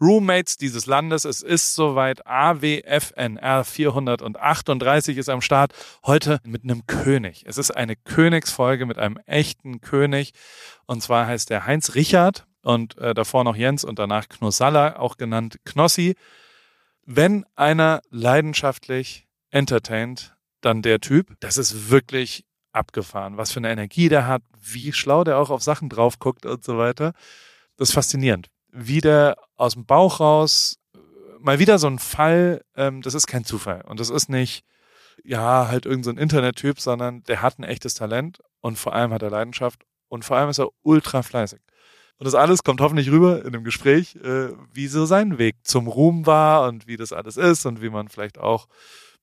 Roommates dieses Landes. Es ist soweit. AWFNR 438 ist am Start. Heute mit einem König. Es ist eine Königsfolge mit einem echten König. Und zwar heißt der Heinz Richard und äh, davor noch Jens und danach Knossalla, auch genannt Knossi. Wenn einer leidenschaftlich entertaint, dann der Typ. Das ist wirklich abgefahren. Was für eine Energie der hat, wie schlau der auch auf Sachen drauf guckt und so weiter. Das ist faszinierend wie der aus dem Bauch raus, mal wieder so ein Fall, ähm, das ist kein Zufall. Und das ist nicht, ja, halt irgendein so Internettyp, sondern der hat ein echtes Talent und vor allem hat er Leidenschaft und vor allem ist er ultra fleißig. Und das alles kommt hoffentlich rüber in dem Gespräch, äh, wie so sein Weg zum Ruhm war und wie das alles ist und wie man vielleicht auch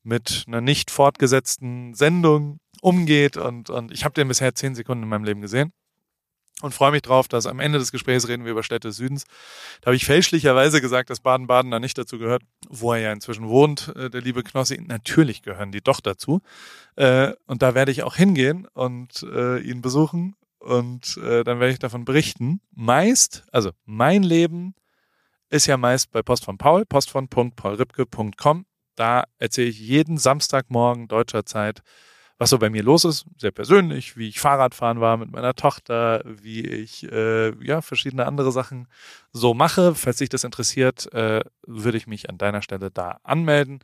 mit einer nicht fortgesetzten Sendung umgeht. Und, und ich habe den bisher zehn Sekunden in meinem Leben gesehen und freue mich drauf, dass am Ende des Gesprächs reden wir über Städte des Südens. Da habe ich fälschlicherweise gesagt, dass Baden-Baden da nicht dazu gehört, wo er ja inzwischen wohnt, äh, der liebe Knossi. Natürlich gehören die doch dazu. Äh, und da werde ich auch hingehen und äh, ihn besuchen und dann werde ich davon berichten. Meist, also mein Leben ist ja meist bei Post von Paul, postvon.paulripke.com. Da erzähle ich jeden Samstagmorgen deutscher Zeit was so bei mir los ist, sehr persönlich, wie ich Fahrradfahren war mit meiner Tochter, wie ich äh, ja verschiedene andere Sachen so mache. Falls dich das interessiert, äh, würde ich mich an deiner Stelle da anmelden.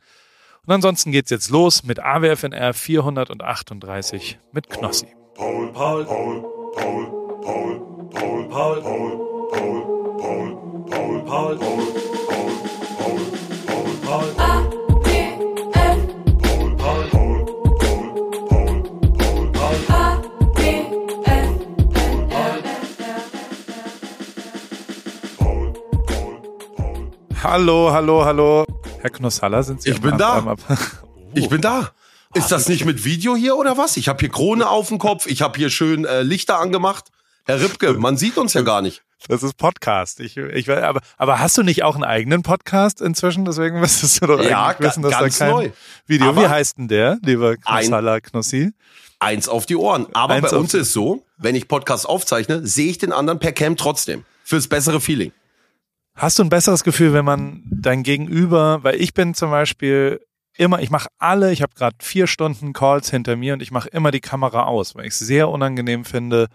Und ansonsten geht's jetzt los mit AWFNR 438 mit Knossi. Paul, Paul, Paul, Paul, Paul, Paul, Paul, Paul, Paul, Paul, Paul, Paul, Paul. Hallo, hallo, hallo. Herr Knossalla, sind Sie Ich bin da. Ich bin da. Ist das nicht mit Video hier oder was? Ich habe hier Krone auf dem Kopf, ich habe hier schön äh, Lichter angemacht. Herr Ripke, man sieht uns ja gar nicht. Das ist Podcast. Ich, ich, aber, aber hast du nicht auch einen eigenen Podcast inzwischen? Deswegen müsstest du doch ja, eigentlich wissen, dass ganz da kein neu. Video. Aber Wie heißt denn der, lieber Knossalla Knossi? Eins auf die Ohren. Aber eins bei uns ist so, wenn ich Podcast aufzeichne, sehe ich den anderen per Cam trotzdem. Fürs bessere Feeling. Hast du ein besseres Gefühl, wenn man dein Gegenüber, weil ich bin zum Beispiel immer, ich mache alle, ich habe gerade vier Stunden Calls hinter mir und ich mache immer die Kamera aus, weil ich es sehr unangenehm finde,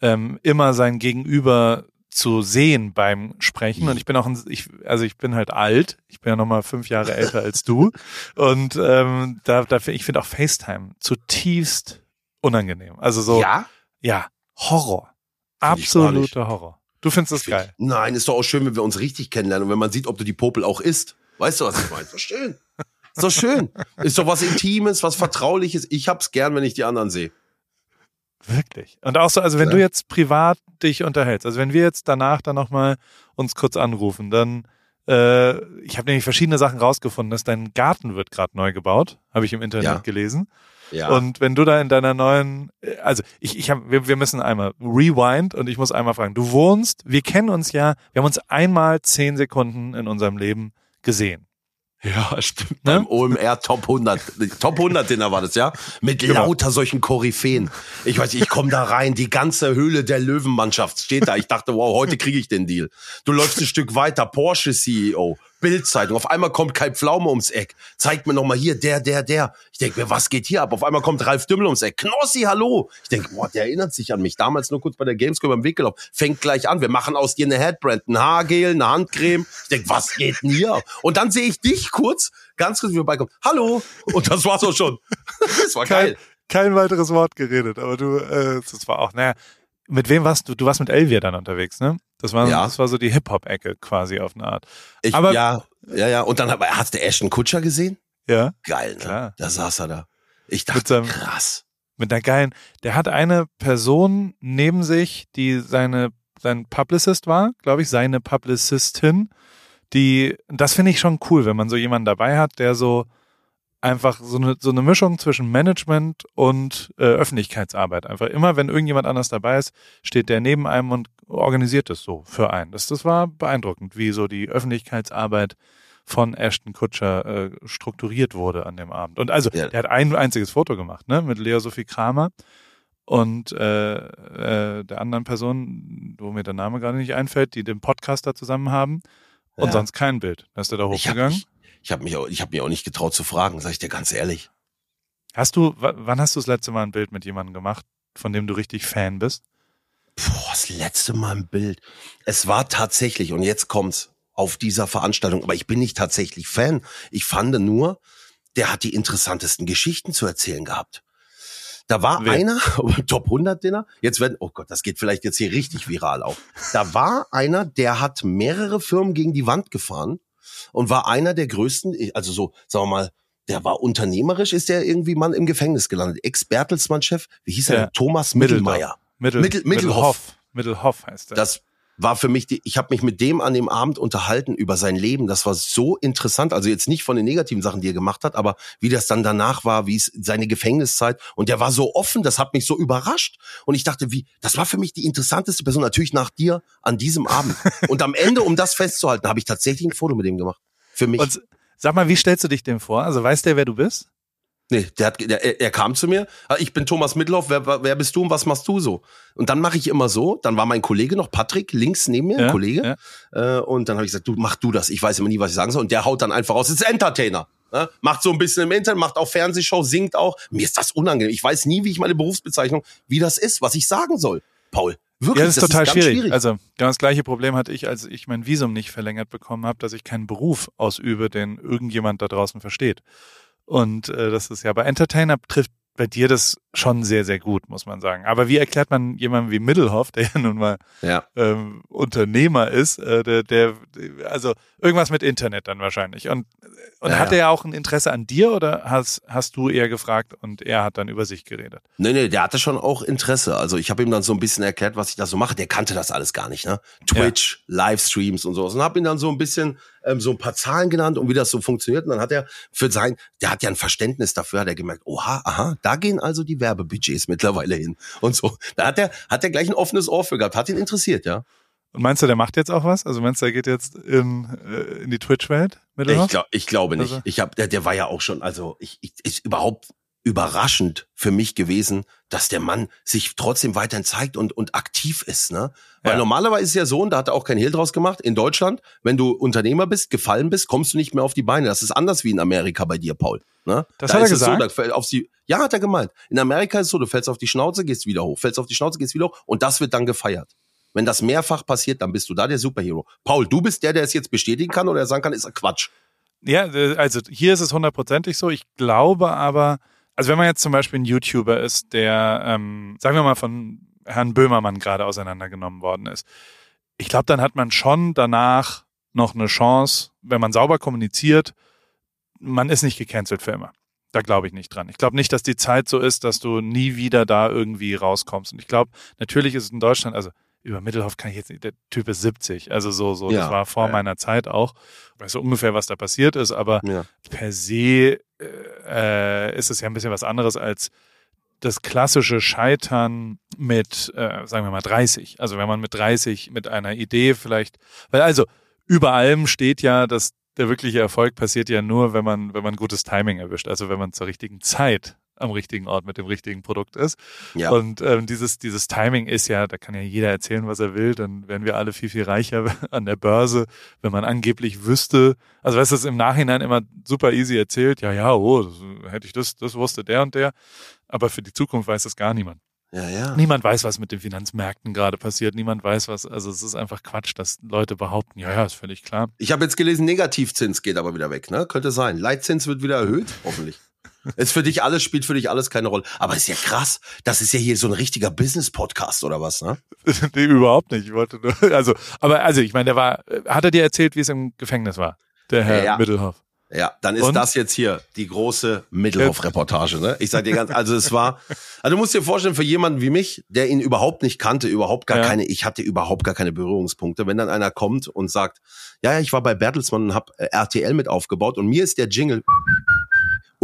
ähm, immer sein Gegenüber zu sehen beim Sprechen. Und ich bin auch, ein, ich, also ich bin halt alt. Ich bin ja noch mal fünf Jahre älter als du. Und ähm, da, da ich finde auch FaceTime zutiefst unangenehm. Also so, ja, ja, Horror, absoluter Horror. Du findest das geil? Nein, ist doch auch schön, wenn wir uns richtig kennenlernen und wenn man sieht, ob du die Popel auch isst. Weißt du, was ich meine? Ist doch schön. Ist doch schön. Ist doch was Intimes, was Vertrauliches. Ich hab's gern, wenn ich die anderen sehe. Wirklich. Und auch so, also wenn ja. du jetzt privat dich unterhältst, also wenn wir jetzt danach dann nochmal uns kurz anrufen, dann, äh, ich habe nämlich verschiedene Sachen rausgefunden, dass dein Garten wird gerade neu gebaut, habe ich im Internet ja. gelesen. Ja. Und wenn du da in deiner neuen, also ich, ich hab, wir, wir müssen einmal rewind und ich muss einmal fragen, du wohnst, wir kennen uns ja, wir haben uns einmal zehn Sekunden in unserem Leben gesehen. Ja, stimmt. Ne? Beim OMR Top 100, Top 100 Dinner war das, ja? Mit genau. lauter solchen Koryphäen. Ich weiß, ich komme da rein, die ganze Höhle der Löwenmannschaft steht da. Ich dachte, wow, heute kriege ich den Deal. Du läufst ein Stück weiter, Porsche CEO, Bildzeitung. Auf einmal kommt Kai Pflaume ums Eck. Zeigt mir noch mal hier, der, der, der. Ich denke mir, was geht hier ab? Auf einmal kommt Ralf Dümmel ums Eck. Knossi, hallo. Ich denke, boah, der erinnert sich an mich. Damals nur kurz bei der Gamescom am Weg gelaufen. Fängt gleich an. Wir machen aus dir eine Headbrand, ein Haargel, eine Handcreme. Ich denke, was geht denn hier? Und dann sehe ich dich kurz, ganz kurz, wie vorbeikommen. Hallo. Und das war's auch schon. das war geil. Kein, kein weiteres Wort geredet, aber du, äh, das war auch, naja, mit wem warst du? Du warst mit Elvia dann unterwegs, ne? Das war, ja. das war so die Hip-Hop-Ecke quasi auf eine Art. Ich, Aber, ja, ja, ja. Und dann hast du Ashton Kutscher gesehen? Ja. Geil, ne? Klar. Da saß er da. Ich dachte, mit seinem, krass. Mit einer geilen, der hat eine Person neben sich, die seine, sein Publicist war, glaube ich, seine Publicistin, die, das finde ich schon cool, wenn man so jemanden dabei hat, der so, einfach so eine, so eine Mischung zwischen Management und äh, Öffentlichkeitsarbeit. Einfach immer, wenn irgendjemand anders dabei ist, steht der neben einem und organisiert es so für einen. Das, das war beeindruckend, wie so die Öffentlichkeitsarbeit von Ashton Kutscher äh, strukturiert wurde an dem Abend. Und also, ja. der hat ein einziges Foto gemacht, ne, mit Lea Sophie Kramer und äh, äh, der anderen Person, wo mir der Name gerade nicht einfällt, die den Podcast da zusammen haben. Und ja. sonst kein Bild. Dann ist er da hochgegangen? Ich habe mich, auch, ich hab mich auch nicht getraut zu fragen, sag ich dir ganz ehrlich. Hast du, wann hast du das letzte Mal ein Bild mit jemandem gemacht, von dem du richtig Fan bist? Boah, das letzte Mal ein Bild. Es war tatsächlich, und jetzt kommt's, auf dieser Veranstaltung, aber ich bin nicht tatsächlich Fan. Ich fand nur, der hat die interessantesten Geschichten zu erzählen gehabt. Da war Wer? einer, Top 100 Dinner, jetzt werden, oh Gott, das geht vielleicht jetzt hier richtig viral auch. Da war einer, der hat mehrere Firmen gegen die Wand gefahren und war einer der größten, also so, sagen wir mal, der war unternehmerisch, ist der irgendwie Mann im Gefängnis gelandet. Ex-Bertelsmann-Chef, wie hieß er? Ja. Thomas Mittelmeier. Mittel, Mittel, Mittelhoff. Mittelhoff heißt er. Das war für mich, die, ich habe mich mit dem an dem Abend unterhalten über sein Leben. Das war so interessant. Also jetzt nicht von den negativen Sachen, die er gemacht hat, aber wie das dann danach war, wie es seine Gefängniszeit. Und der war so offen, das hat mich so überrascht. Und ich dachte, wie, das war für mich die interessanteste Person, natürlich nach dir an diesem Abend. Und am Ende, um das festzuhalten, habe ich tatsächlich ein Foto mit ihm gemacht. Für mich. Und sag mal, wie stellst du dich dem vor? Also weiß der, wer du bist? Nee, der hat, der, er kam zu mir, ah, ich bin Thomas Mittelhoff, wer, wer bist du und was machst du so? Und dann mache ich immer so, dann war mein Kollege noch, Patrick, links neben mir, ja, ein Kollege, ja. äh, und dann habe ich gesagt, du mach du das, ich weiß immer nie, was ich sagen soll. Und der haut dann einfach raus, ist Entertainer. Ne? Macht so ein bisschen im Internet, macht auch Fernsehshow, singt auch. Mir ist das unangenehm. Ich weiß nie, wie ich meine Berufsbezeichnung, wie das ist, was ich sagen soll. Paul, Wirklich, ja, das ist das total ist schwierig. schwierig. Also genau das gleiche Problem hatte ich, als ich mein Visum nicht verlängert bekommen habe, dass ich keinen Beruf ausübe, den irgendjemand da draußen versteht. Und äh, das ist ja bei Entertainer trifft bei dir das schon sehr, sehr gut, muss man sagen. Aber wie erklärt man jemandem wie Middelhoff, der ja nun mal ja. Ähm, Unternehmer ist, äh, der, der, also irgendwas mit Internet dann wahrscheinlich. Und, und ja, hat er ja auch ein Interesse an dir oder hast, hast du eher gefragt und er hat dann über sich geredet? Nee, nee, der hatte schon auch Interesse. Also ich habe ihm dann so ein bisschen erklärt, was ich da so mache. Der kannte das alles gar nicht, ne? Twitch, ja. Livestreams und sowas. Und habe ihm dann so ein bisschen ähm, so ein paar Zahlen genannt und wie das so funktioniert. Und dann hat er für sein, der hat ja ein Verständnis dafür, hat er gemerkt, oha, aha, da gehen also die Werbebudgets mittlerweile hin und so. Da hat er, hat er gleich ein offenes Ohr für gehabt, hat ihn interessiert, ja. Und meinst du, der macht jetzt auch was? Also meinst du, der geht jetzt in, äh, in die Twitch-Welt? Ich, glaub, ich glaube nicht. Also. Ich hab, der, der war ja auch schon, also ich, ich ist überhaupt überraschend für mich gewesen, dass der Mann sich trotzdem weiterhin zeigt und, und aktiv ist. Ne? Weil ja. normalerweise ist ja so, und da hat er auch kein Hehl draus gemacht, in Deutschland, wenn du Unternehmer bist, gefallen bist, kommst du nicht mehr auf die Beine. Das ist anders wie in Amerika bei dir, Paul. Ne? Das da hat er gesagt? So, da auf die, ja, hat er gemeint. In Amerika ist es so, du fällst auf die Schnauze, gehst wieder hoch, fällst auf die Schnauze, gehst wieder hoch und das wird dann gefeiert. Wenn das mehrfach passiert, dann bist du da der Superhero. Paul, du bist der, der es jetzt bestätigen kann oder sagen kann, ist Quatsch. Ja, also hier ist es hundertprozentig so. Ich glaube aber, also wenn man jetzt zum Beispiel ein YouTuber ist, der, ähm, sagen wir mal, von Herrn Böhmermann gerade auseinandergenommen worden ist, ich glaube, dann hat man schon danach noch eine Chance, wenn man sauber kommuniziert, man ist nicht gecancelt für immer. Da glaube ich nicht dran. Ich glaube nicht, dass die Zeit so ist, dass du nie wieder da irgendwie rauskommst. Und ich glaube, natürlich ist es in Deutschland, also über Mittelhoff kann ich jetzt nicht, der Typ ist 70, also so, so, ja, das war vor ja. meiner Zeit auch. Ich weiß so ungefähr, was da passiert ist, aber ja. per se äh, ist es ja ein bisschen was anderes als das klassische Scheitern mit, äh, sagen wir mal, 30. Also wenn man mit 30 mit einer Idee vielleicht, weil also über allem steht ja, dass der wirkliche Erfolg passiert ja nur, wenn man, wenn man gutes Timing erwischt, also wenn man zur richtigen Zeit am richtigen Ort mit dem richtigen Produkt ist. Ja. Und ähm, dieses, dieses Timing ist ja, da kann ja jeder erzählen, was er will, dann wären wir alle viel, viel reicher an der Börse, wenn man angeblich wüsste, also weißt du, das im Nachhinein immer super easy erzählt, ja, ja, oh, das, hätte ich das, das wusste der und der, aber für die Zukunft weiß das gar niemand. Ja, ja. Niemand weiß, was mit den Finanzmärkten gerade passiert. Niemand weiß, was, also es ist einfach Quatsch, dass Leute behaupten, ja, ja, ist völlig klar. Ich habe jetzt gelesen, Negativzins geht aber wieder weg, ne? Könnte sein. Leitzins wird wieder erhöht, hoffentlich. Ist für dich alles, spielt für dich alles keine Rolle. Aber ist ja krass. Das ist ja hier so ein richtiger Business-Podcast oder was, ne? nee, überhaupt nicht. Ich wollte nur, also, aber, also, ich meine, der war, hat er dir erzählt, wie es im Gefängnis war? Der Herr ja. Mittelhoff. Ja, dann ist Und? das jetzt hier die große Mittelhoff-Reportage. Ne? Ich sag dir ganz, also es war, also du musst dir vorstellen, für jemanden wie mich, der ihn überhaupt nicht kannte, überhaupt gar ja. keine, ich hatte überhaupt gar keine Berührungspunkte, wenn dann einer kommt und sagt, ja, ja, ich war bei Bertelsmann und habe äh, RTL mit aufgebaut und mir ist der Jingle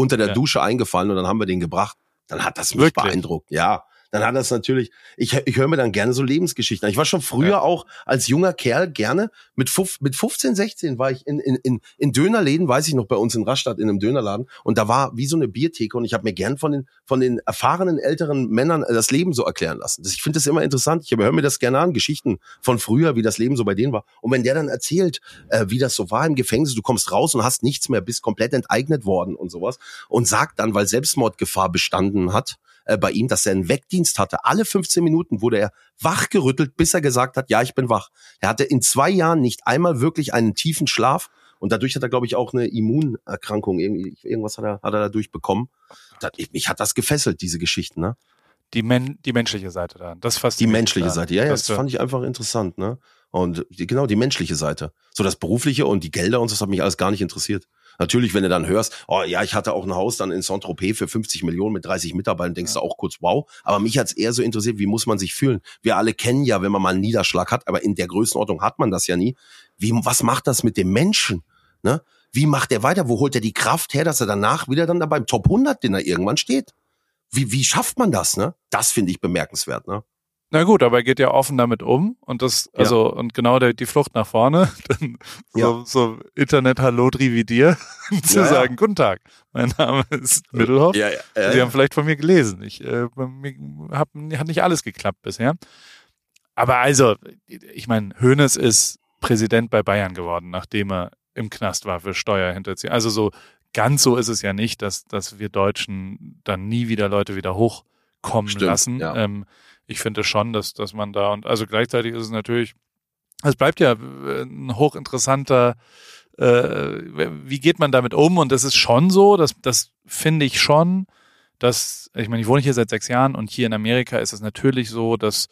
unter der ja. Dusche eingefallen und dann haben wir den gebracht. Dann hat das mich Wirklich? beeindruckt. Ja, dann hat das natürlich, ich, ich höre mir dann gerne so Lebensgeschichten an. Ich war schon früher ja. auch als junger Kerl gerne, mit, fuf, mit 15, 16 war ich in, in, in, in Dönerläden, weiß ich noch, bei uns in Rastatt in einem Dönerladen und da war wie so eine Biertheke und ich habe mir gern von den, von den erfahrenen älteren Männern äh, das Leben so erklären lassen. Ich finde das immer interessant. Ich höre mir das gerne an, Geschichten von früher, wie das Leben so bei denen war. Und wenn der dann erzählt, äh, wie das so war im Gefängnis, du kommst raus und hast nichts mehr, bist komplett enteignet worden und sowas und sagt dann, weil Selbstmordgefahr bestanden hat, äh, bei ihm, dass er einen Weckdienst hatte. Alle 15 Minuten wurde er wachgerüttelt, bis er gesagt hat, ja, ich bin wach. Er hatte in zwei Jahren nicht einmal wirklich einen tiefen Schlaf und dadurch hat er, glaube ich, auch eine Immunerkrankung. Irgendwas hat er, hat er dadurch bekommen. mich hat das gefesselt, diese Geschichten, ne? Die, men die menschliche Seite da. Das fast Die menschliche da. Seite, ja, ja, das fand ich einfach interessant, ne? Und die, genau, die menschliche Seite. So das Berufliche und die Gelder und so, das hat mich alles gar nicht interessiert. Natürlich, wenn du dann hörst, oh ja, ich hatte auch ein Haus dann in Saint-Tropez für 50 Millionen mit 30 Mitarbeitern, denkst ja. du auch kurz, wow. Aber mich hat's eher so interessiert, wie muss man sich fühlen? Wir alle kennen ja, wenn man mal einen Niederschlag hat, aber in der Größenordnung hat man das ja nie. Wie, was macht das mit dem Menschen? Ne? Wie macht er weiter? Wo holt er die Kraft her, dass er danach wieder dann da beim Top 100 den er irgendwann steht? Wie, wie schafft man das? Ne? Das finde ich bemerkenswert. Ne? Na gut, aber er geht ja offen damit um und das, also, ja. und genau der, die Flucht nach vorne, dann ja. so, so Internet Hallo Drividier, zu ja, sagen, guten Tag, mein Name ist Mittelhoff. Ja, ja, Sie haben vielleicht von mir gelesen. Ich äh, hab, hat nicht alles geklappt bisher. Aber also, ich meine, Hoeneß ist Präsident bei Bayern geworden, nachdem er im Knast war für Steuerhinterziehung. Also so ganz so ist es ja nicht, dass, dass wir Deutschen dann nie wieder Leute wieder hochkommen Stimmt, lassen. Ja. Ähm, ich finde schon, dass, dass man da und also gleichzeitig ist es natürlich, es bleibt ja äh, ein hochinteressanter, äh, wie geht man damit um? Und das ist schon so, dass das finde ich schon, dass, ich meine, ich wohne hier seit sechs Jahren und hier in Amerika ist es natürlich so, dass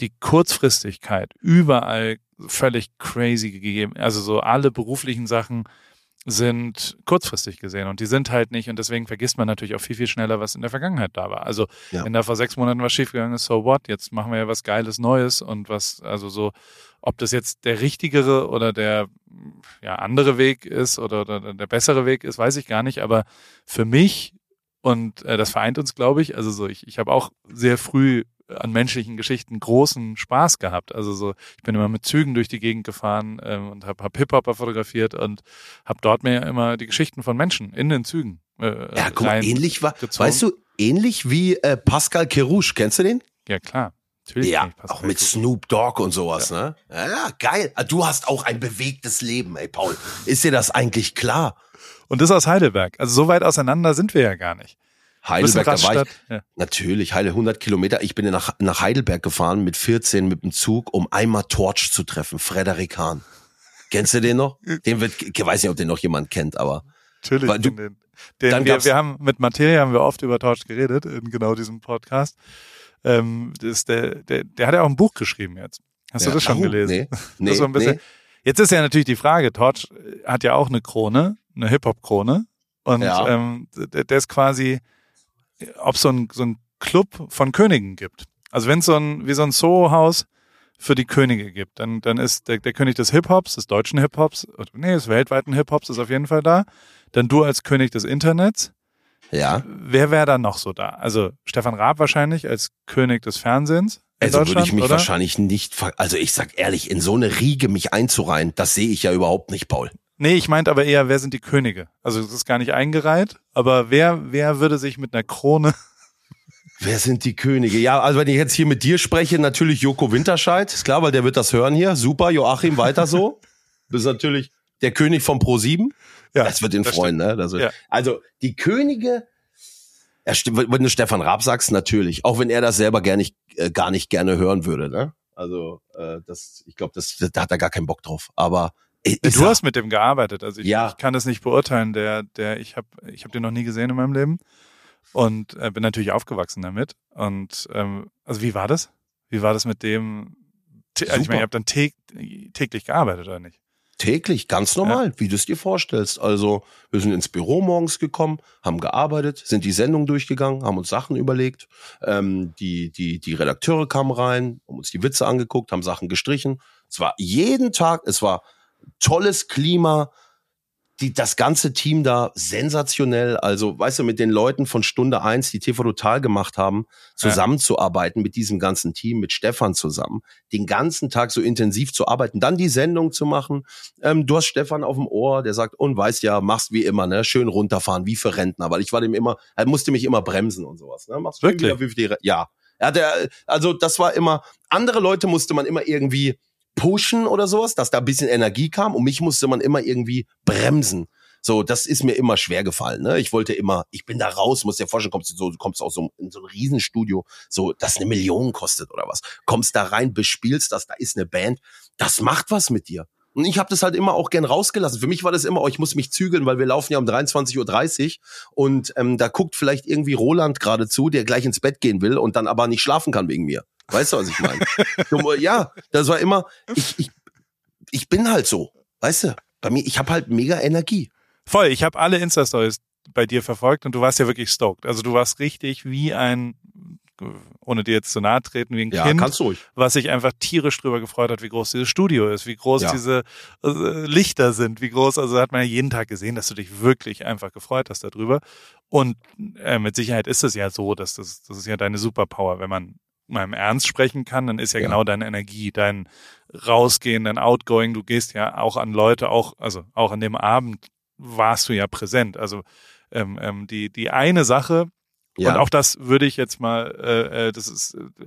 die Kurzfristigkeit überall völlig crazy gegeben, also so alle beruflichen Sachen sind kurzfristig gesehen und die sind halt nicht und deswegen vergisst man natürlich auch viel, viel schneller, was in der Vergangenheit da war. Also ja. wenn da vor sechs Monaten was schiefgegangen ist, so what, jetzt machen wir ja was Geiles Neues und was, also so, ob das jetzt der richtigere oder der ja, andere Weg ist oder, oder der bessere Weg ist, weiß ich gar nicht, aber für mich und äh, das vereint uns, glaube ich, also so, ich, ich habe auch sehr früh an menschlichen Geschichten großen Spaß gehabt. Also so, ich bin immer mit Zügen durch die Gegend gefahren ähm, und habe hab Hip-Hopper fotografiert und habe dort mir immer die Geschichten von Menschen in den Zügen. Äh, ja, guck ähnlich war, gezogen. weißt du, ähnlich wie äh, Pascal Kerouche, kennst du den? Ja, klar. Natürlich ja, auch mit Snoop Dogg und sowas, ja. ne? Ja, geil. Ah, du hast auch ein bewegtes Leben, ey, Paul. Ist dir das eigentlich klar? Und das aus Heidelberg. Also so weit auseinander sind wir ja gar nicht. Heidelberg, da war ich, ja. natürlich, Heile 100 Kilometer. Ich bin nach, nach Heidelberg gefahren mit 14 mit dem Zug, um einmal Torch zu treffen, Frederik Hahn. Kennst du den noch? Den wird, ich weiß nicht, ob den noch jemand kennt, aber. Natürlich, weil du, den, den wir, wir haben, mit Materia haben wir oft über Torch geredet, in genau diesem Podcast. Ähm, das der, der, der hat ja auch ein Buch geschrieben jetzt. Hast ja. du das schon oh, gelesen? Nee, nee, das so ein bisschen, nee. Jetzt ist ja natürlich die Frage, Torch hat ja auch eine Krone, eine Hip-Hop-Krone. Und ja. ähm, der, der ist quasi, ob es so ein, so ein Club von Königen gibt. Also wenn es so ein, wie so ein Soho-Haus für die Könige gibt, dann, dann ist der, der König des Hip-Hops, des deutschen Hip-Hops, nee, des weltweiten Hip-Hops ist auf jeden Fall da. Dann du als König des Internets. Ja. Wer wäre dann noch so da? Also Stefan Raab wahrscheinlich als König des Fernsehens. Also würde ich mich oder? wahrscheinlich nicht, also ich sag ehrlich, in so eine Riege mich einzureihen, das sehe ich ja überhaupt nicht, Paul. Nee, ich meinte aber eher, wer sind die Könige? Also es ist gar nicht eingereiht, aber wer, wer würde sich mit einer Krone Wer sind die Könige? Ja, also wenn ich jetzt hier mit dir spreche, natürlich Joko Winterscheid, ist klar, weil der wird das hören hier. Super, Joachim, weiter so. Du bist natürlich der König von Pro7. Ja, das wird ihn das freuen, stimmt. ne? Das ja. Also die Könige, ja, wenn du Stefan Raab sagst, natürlich. Auch wenn er das selber gar nicht, äh, gar nicht gerne hören würde, ne? Also äh, das, ich glaube, das, da hat er gar keinen Bock drauf. Aber ist du hast mit dem gearbeitet, also ich, ja. ich kann das nicht beurteilen. Der, der, ich habe, ich habe den noch nie gesehen in meinem Leben und äh, bin natürlich aufgewachsen damit. Und ähm, also wie war das? Wie war das mit dem? Also ich meine, ihr habt dann täglich gearbeitet oder nicht? Täglich, ganz normal, ja. wie du es dir vorstellst. Also wir sind ins Büro morgens gekommen, haben gearbeitet, sind die Sendung durchgegangen, haben uns Sachen überlegt. Ähm, die, die, die Redakteure kamen rein, haben uns die Witze angeguckt, haben Sachen gestrichen. Es war jeden Tag, es war tolles Klima. die, das ganze Team da sensationell. Also, weißt du, mit den Leuten von Stunde eins, die TV Total gemacht haben, zusammenzuarbeiten ja. mit diesem ganzen Team, mit Stefan zusammen, den ganzen Tag so intensiv zu arbeiten, dann die Sendung zu machen. Ähm, du hast Stefan auf dem Ohr, der sagt, und weißt ja, machst wie immer, ne, schön runterfahren, wie für Rentner, weil ich war dem immer, er musste mich immer bremsen und sowas, ne, machst Wirklich? Wieder, wie, ja. Ja, der, also das war immer, andere Leute musste man immer irgendwie pushen oder sowas, dass da ein bisschen Energie kam und mich musste man immer irgendwie bremsen. So, das ist mir immer schwer gefallen. Ne? Ich wollte immer, ich bin da raus, muss dir vorstellen, kommst du so, kommst aus so, in so ein Riesenstudio, so, das eine Million kostet oder was. Kommst da rein, bespielst das, da ist eine Band, das macht was mit dir. Und ich habe das halt immer auch gern rausgelassen. Für mich war das immer, oh, ich muss mich zügeln, weil wir laufen ja um 23.30 Uhr und ähm, da guckt vielleicht irgendwie Roland gerade zu, der gleich ins Bett gehen will und dann aber nicht schlafen kann wegen mir. Weißt du, was ich meine? ja, das war immer, ich, ich, ich bin halt so, weißt du, bei mir, ich habe halt mega Energie. Voll, ich habe alle Insta-Stories bei dir verfolgt und du warst ja wirklich stoked. Also du warst richtig wie ein, ohne dir jetzt zu nahe treten, wie ein ja, Kind, kannst du ruhig. was sich einfach tierisch drüber gefreut hat, wie groß dieses Studio ist, wie groß Ja. diese äh, Lichter sind, wie groß, also hat man ja jeden Tag gesehen, dass du dich wirklich einfach gefreut hast darüber. Und äh, mit Sicherheit ist es ja so, dass das, das ist ja deine Superpower, wenn man mal im Ernst sprechen kann, dann ist ja, Ja. genau deine Energie, dein Rausgehen, dein Outgoing, du gehst ja auch an Leute, auch, also auch an dem Abend warst du ja präsent. Also ähm, ähm, die, die eine Sache, Ja. und auch das würde ich jetzt mal, äh, äh, das ist, äh,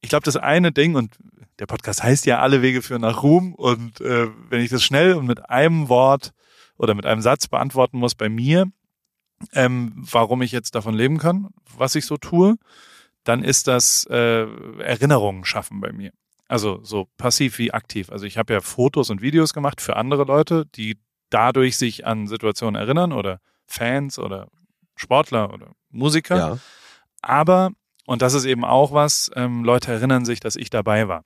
ich glaube, das eine Ding, und der Podcast heißt ja, alle Wege führen nach Ruhm, und äh, wenn ich das schnell und mit einem Wort oder mit einem Satz beantworten muss bei mir, ähm, warum ich jetzt davon leben kann, was ich so tue, dann ist das äh, Erinnerungen schaffen bei mir. Also so passiv wie aktiv. Also ich habe ja Fotos und Videos gemacht für andere Leute, die dadurch sich an Situationen erinnern oder Fans oder Sportler oder Musiker. ja. Aber, und das ist eben auch was, ähm, Leute erinnern sich, dass ich dabei war.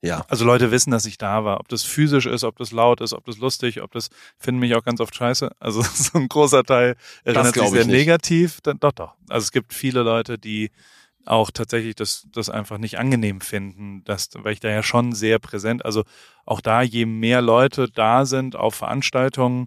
Ja. Also Leute wissen, dass ich da war. Ob das physisch ist, ob das laut ist, ob das lustig, ob das finden mich auch ganz oft scheiße. Also so ein großer Teil erinnert sich sehr nicht. negativ. Dann, doch, doch. Also es gibt viele Leute, die auch tatsächlich das, das einfach nicht angenehm finden, dass, weil ich da ja schon sehr präsent, also auch da, je mehr Leute da sind auf Veranstaltungen,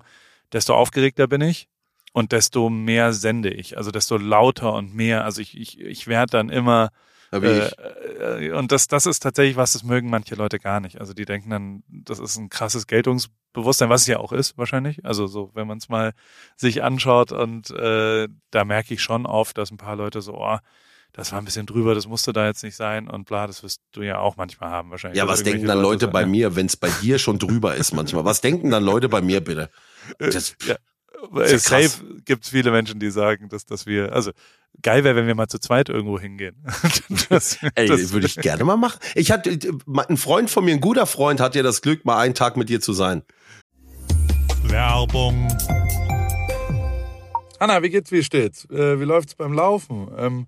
desto aufgeregter bin ich und desto mehr sende ich, also desto lauter und mehr, also ich, ich, ich werde dann immer, äh, äh, und das, das ist tatsächlich was, das mögen manche Leute gar nicht. Also die denken dann, das ist ein krasses Geltungsbewusstsein, was es ja auch ist wahrscheinlich. Also so, wenn man es mal sich anschaut und äh, da merke ich schon oft, dass ein paar Leute so, oh, das war ein bisschen drüber, das musste da jetzt nicht sein und bla, das wirst du ja auch manchmal haben wahrscheinlich. Ja, was denken dann Leute sagen, bei ja. mir, wenn es bei dir schon drüber ist manchmal? Was denken dann Leute bei mir bitte? Das, ja. Ja Safe krass. gibt es viele Menschen, die sagen, dass, dass wir, also geil wäre, wenn wir mal zu zweit irgendwo hingehen. das, Ey, das, würde ich gerne mal machen. Ich hatte, ein Freund von mir, ein guter Freund, hat ja das Glück, mal einen Tag mit dir zu sein. Werbung. Anna, wie geht's, wie steht's? Äh, wie läuft's beim Laufen? Ähm,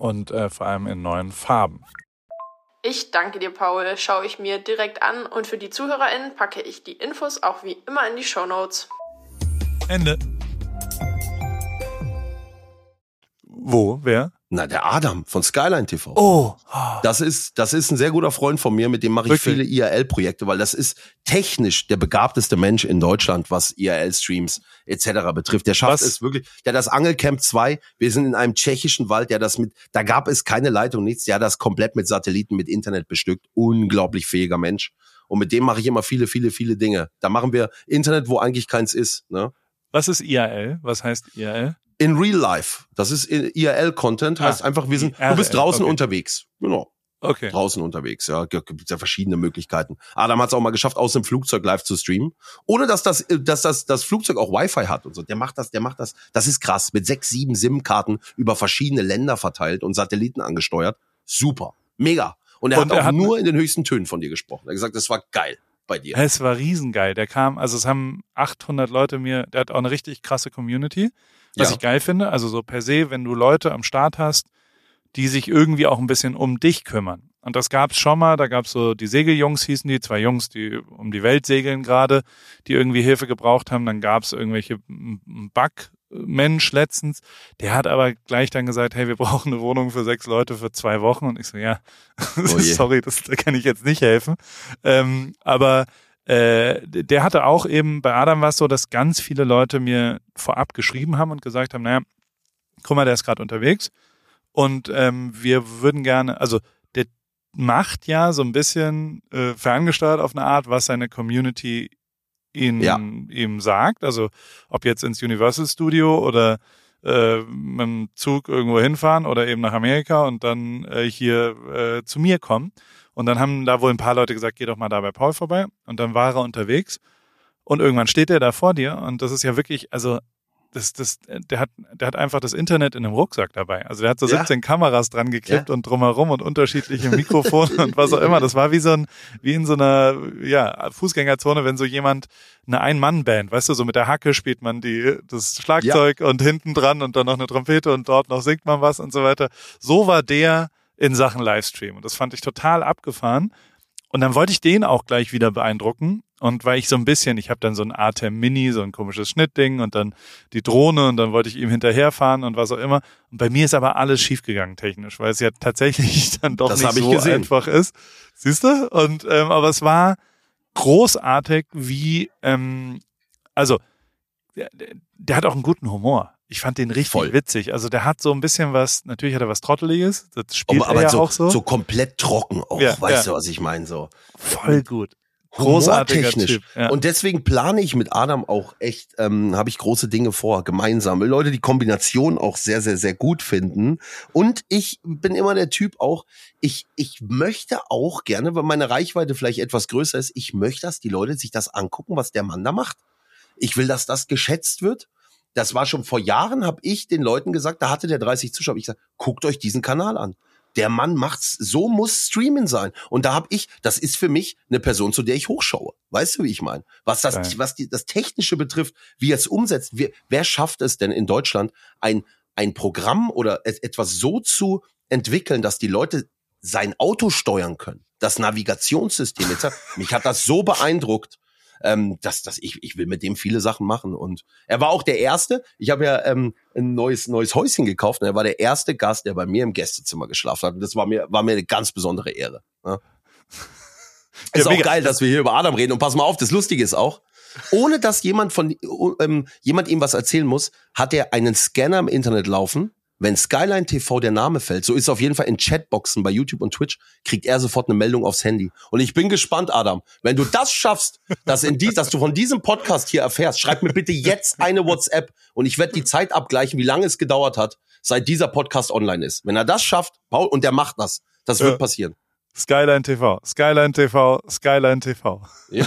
und äh, vor allem in neuen Farben. Ich danke dir, Paul. Schaue ich mir direkt an und für die ZuhörerInnen packe ich die Infos auch wie immer in die Show Notes. Ende. Wo? Wer? Na, der Adam von Skyline TV. Oh. Das ist, das ist ein sehr guter Freund von mir, mit dem mache ich Wirklich? viele IRL-Projekte, weil das ist technisch der begabteste Mensch in Deutschland, was IRL-Streams etc. betrifft. Der schafft Was? es wirklich. Der hat das Angelcamp 2, wir sind in einem tschechischen Wald, der das mit, da gab es keine Leitung, nichts, der hat das komplett mit Satelliten, mit Internet bestückt. Unglaublich fähiger Mensch. Und mit dem mache ich immer viele, viele, viele Dinge. Da machen wir Internet, wo eigentlich keins ist. Ne? Was ist IRL? Was heißt IRL? In real life. Das ist IRL-Content, Ah, heißt einfach, wir sind, du bist draußen okay. unterwegs. Genau. Okay. draußen unterwegs. Ja, gibt ja verschiedene Möglichkeiten. Adam hat es auch mal geschafft, aus dem Flugzeug live zu streamen, ohne dass das, äh, dass das, das Flugzeug auch Wi-Fi hat und so. Der macht das, der macht das. Das ist krass. Mit sechs, sieben SIM-Karten über verschiedene Länder verteilt und Satelliten angesteuert. Super, mega. Und er Und hat er auch hat nur in den höchsten Tönen von dir gesprochen. Er hat gesagt, das war geil bei dir. Es war riesengeil. Der kam, also es haben 800 Leute mir, der hat auch eine richtig krasse Community, was Ja. ich geil finde. Also so per se, wenn du Leute am Start hast, die sich irgendwie auch ein bisschen um dich kümmern. Und das gab's schon mal, da gab's so die Segeljungs hießen die, zwei Jungs, die um die Welt segeln gerade, die irgendwie Hilfe gebraucht haben. Dann gab's irgendwelche ein Bug-Mensch letztens, der hat aber gleich dann gesagt, hey, wir brauchen eine Wohnung für sechs Leute für zwei Wochen. Und ich so, ja, Oh sorry, das, da kann ich jetzt nicht helfen. Ähm, aber äh, der hatte auch eben, bei Adam war es so, dass ganz viele Leute mir vorab geschrieben haben und gesagt haben, naja, guck mal, der ist gerade unterwegs und ähm, wir würden gerne, also der macht ja so ein bisschen äh, ferngesteuert auf eine Art, was seine Community ihn Ja. ihm sagt. Also ob jetzt ins Universal Studio oder äh, mit dem Zug irgendwo hinfahren oder eben nach Amerika und dann äh, hier äh, zu mir kommen. Und dann haben da wohl ein paar Leute gesagt, geh doch mal da bei Paul vorbei. Und dann war er unterwegs und irgendwann steht er da vor dir und das ist ja wirklich, also das, das, der hat, der hat einfach das Internet in einem Rucksack dabei. Also der hat so Ja. 17 Kameras dran geklebt und drumherum und unterschiedliche Mikrofone und was auch immer. Das war wie so ein, wie in so einer, ja, Fußgängerzone, wenn so jemand eine Ein-Mann-Band, weißt du, so mit der Hacke spielt man die, das Schlagzeug und hinten dran und dann noch eine Trompete und dort noch singt man was und so weiter. So war der in Sachen Livestream und das fand ich total abgefahren. Und dann wollte ich den auch gleich wieder beeindrucken. Und weil ich so ein bisschen, ich habe dann so ein ATEM Mini, so ein komisches Schnittding und dann die Drohne und dann wollte ich ihm hinterherfahren und was auch immer. Und bei mir ist aber alles schiefgegangen technisch, weil es ja tatsächlich dann doch Das nicht so gesehen. einfach ist. Siehst du? Und ähm, aber es war großartig, wie ähm, also der, der hat auch einen guten Humor. Ich fand den richtig Voll. witzig. Also der hat so ein bisschen was, natürlich hat er was Trotteliges, das spielt aber er ja so, auch so. so komplett trocken auch, Ja, weißt ja. du, was ich meine? So. Voll gut. Großartiger. Typ. Ja. Und deswegen plane ich mit Adam auch echt, ähm, habe ich große Dinge vor, gemeinsam. Leute die Kombination auch sehr, sehr, sehr gut finden. Und ich bin immer der Typ auch, ich, ich möchte auch gerne, weil meine Reichweite vielleicht etwas größer ist, ich möchte, dass die Leute sich das angucken, was der Mann da macht. Ich will, dass das geschätzt wird. Das war schon vor Jahren, habe ich den Leuten gesagt, da hatte der 30 Zuschauer. Ich sage, guckt euch diesen Kanal an. Der Mann macht's, so muss Streamen sein. Und da habe ich, das ist für mich eine Person, zu der ich hochschaue. Weißt du, wie ich meine? Was das, Geil. was die, das Technische betrifft, wie er es umsetzt. Wer, wer schafft es denn in Deutschland, ein, ein Programm oder et- etwas so zu entwickeln, dass die Leute sein Auto steuern können? Das Navigationssystem. Jetzt, mich hat das so beeindruckt ähm, dass, dass ich, ich will mit dem viele Sachen machen. Und er war auch der Erste. Ich habe ja ähm, ein neues, neues Häuschen gekauft und er war der erste Gast, der bei mir im Gästezimmer geschlafen hat. Und das war mir, war mir eine ganz besondere Ehre. Ja. Ist auch mega. geil, dass wir hier über Adam reden. Und pass mal auf, das Lustige ist auch, ohne dass jemand von ähm, jemand ihm was erzählen muss, hat er einen Scanner im Internet laufen wenn Skyline TV der Name fällt, so ist es auf jeden Fall in Chatboxen bei YouTube und Twitch, kriegt er sofort eine Meldung aufs Handy. Und ich bin gespannt, Adam, wenn du das schaffst, dass, in dies, dass du von diesem Podcast hier erfährst, schreib mir bitte jetzt eine WhatsApp und ich werde die Zeit abgleichen, wie lange es gedauert hat, seit dieser Podcast online ist. Wenn er das schafft, Paul, und der macht das, das wird passieren. Skyline TV, Skyline TV, Skyline TV. Ja.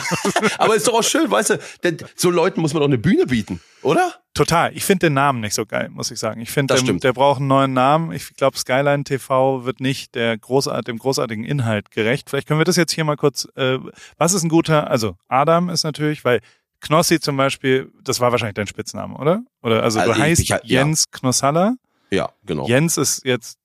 Aber ist doch auch schön, weißt du, denn so Leuten muss man doch eine Bühne bieten, oder? Total. Ich finde den Namen nicht so geil, muss ich sagen. Ich finde, der, der braucht einen neuen Namen. Ich glaube, Skyline TV wird nicht der großart, dem großartigen Inhalt gerecht. Vielleicht können wir das jetzt hier mal kurz. Äh, was ist ein guter? Also Adam ist natürlich, weil Knossi zum Beispiel, das war wahrscheinlich dein Spitzname, oder? Oder also, Also du ich- heißt ich- ja. Jens Knossalla. Ja, genau. Jens ist jetzt.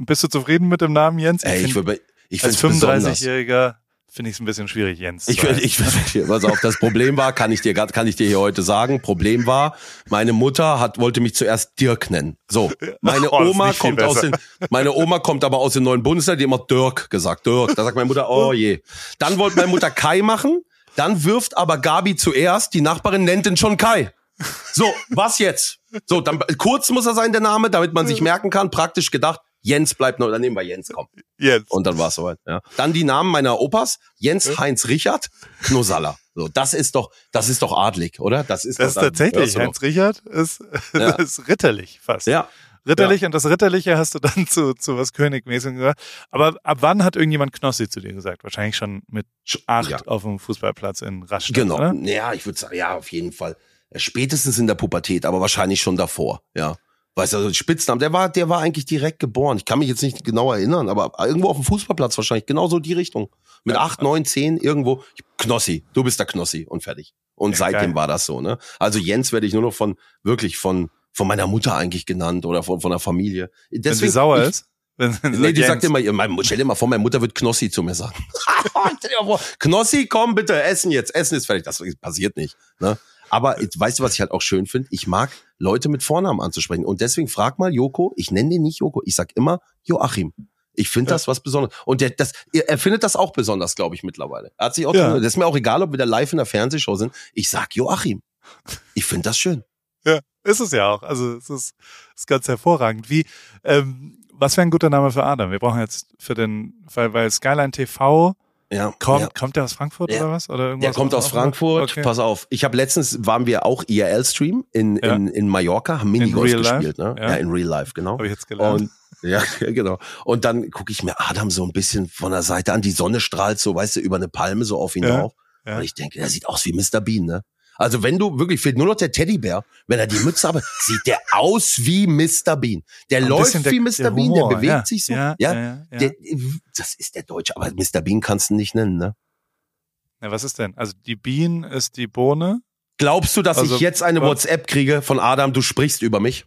Bist du zufrieden mit dem Namen Jens? Ey, ich, find- würd- ich als finde 35-Jähriger finde ich es ein bisschen schwierig, Jens. Ich, ich, ich, pass auf, das Problem war, kann ich dir, kann ich dir hier heute sagen, Problem war, meine Mutter hat, wollte mich zuerst Dirk nennen. So. Meine Oh, Oma kommt aus den, meine Oma kommt aber aus den neuen Bundesländern, die immer Dirk gesagt, Dirk. Da sagt meine Mutter, oh je. Dann wollte meine Mutter Kai machen, dann wirft aber Gabi zuerst, die Nachbarin nennt ihn schon Kai. So, was jetzt? So, dann, kurz muss er sein, der Name, damit man sich merken kann, praktisch gedacht, Jens bleibt noch, dann nehmen wir Jens, komm. Jens. Und dann war es soweit. Ja. Dann die Namen meiner Opas: Jens Heinz Richard Knosalla. So, das ist doch, das ist doch adlig, oder? Das ist, Das ist tatsächlich, Heinz Richard ist, Ja. das ist ritterlich fast. Ja, Ritterlich und das Ritterliche hast du dann zu, zu was Königmäßigem gesagt. Aber ab wann hat irgendjemand Knossi zu dir gesagt? Wahrscheinlich schon mit acht ja. auf dem Fußballplatz in Rastatt, genau. oder? Ja, ich würde sagen, ja, auf jeden Fall. Spätestens in der Pubertät, aber wahrscheinlich schon davor. Ja. Weißt du, also Spitznamen, der war, der war eigentlich direkt geboren. Ich kann mich jetzt nicht genau erinnern, aber irgendwo auf dem Fußballplatz wahrscheinlich, genauso die Richtung. Mit Ja. acht, neun, zehn, irgendwo. Knossi, du bist der Knossi und fertig. Und Ja, seitdem geil. war das so, ne? Also Jens werde ich nur noch von, wirklich von, von meiner Mutter eigentlich genannt oder von, von der Familie. Wenn Deswegen, sie sauer ich, ist? Wenn, wenn Nee, die Jens- sagt immer, mein, stell dir mal vor, meine Mutter wird Knossi zu mir sagen. Knossi, komm bitte, essen jetzt, essen ist fertig. Das passiert nicht. Ne? Aber jetzt, weißt du, was ich halt auch schön finde? Ich mag Leute mit Vornamen anzusprechen. Und deswegen frag mal Joko, ich nenne den nicht Joko, ich sag immer Joachim. Ich finde Ja. das was Besonderes. Und der, das, er findet das auch besonders, glaube ich, mittlerweile. Er hat sich auch, Ja. das ist mir auch egal, ob wir da live in der Fernsehshow sind. Ich sag Joachim. Ich finde das schön. Ja, ist es ja auch. Also es ist, ist ganz hervorragend. Wie, ähm, was wäre ein guter Name für Adam? Wir brauchen jetzt für den, weil, weil Skyline TV Ja. kommt, ja. kommt der aus Frankfurt Ja. oder was? Oder irgendwas Der kommt aus Frankfurt. Okay. Pass auf. Ich habe letztens waren wir auch IRL-Stream in, Ja. in, in Mallorca, haben Minigolf life? gespielt, ne? Ja. In Real Life, genau. Habe ich jetzt gelernt. Und ja, genau. Und dann gucke ich mir Adam so ein bisschen von der Seite an. Die Sonne strahlt so, weißt du, über eine Palme so auf ihn drauf. Und ich denke, der sieht aus wie Mr. Bean, ne? Also wenn du wirklich fehlt nur noch der Teddybär, wenn er die Mütze hat, sieht der aus wie Mr. Bean. Der Ein läuft bisschen der- wie Mr. der Bean, der Humor, bewegt ja. sich so. Ja, Ja, ja. Der, das ist der Deutsche, aber Mr. Bean kannst du nicht nennen, ne? Na, was ist denn? Also die Bean ist die Bohne. Glaubst du, dass Also, ich jetzt eine WhatsApp kriege von Adam, du sprichst über mich?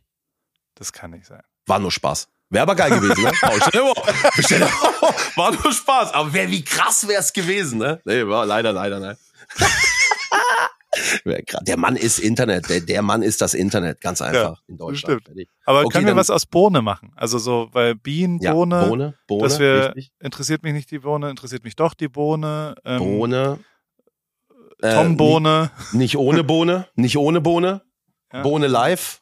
Das kann nicht sein. War nur Spaß. Wäre aber geil gewesen, ne? War nur Spaß. Aber wär, wie krass wär's gewesen, ne? Nee, war leider, leider, nein. Der Mann ist Internet. Der, der Mann ist das Internet. Ganz einfach. in Deutschland. stimmt. Aber Okay, können wir was aus Bohne machen? Also so, weil Bienen, Ja, Bohne, Bohne, Bohne, dass wir, richtig. interessiert mich nicht die Bohne, interessiert mich doch die Bohne. Ähm, Bohne. Äh, Tom Bohne. Nicht, nicht ohne Bohne. Nicht ohne Bohne. Ja. Bohne live.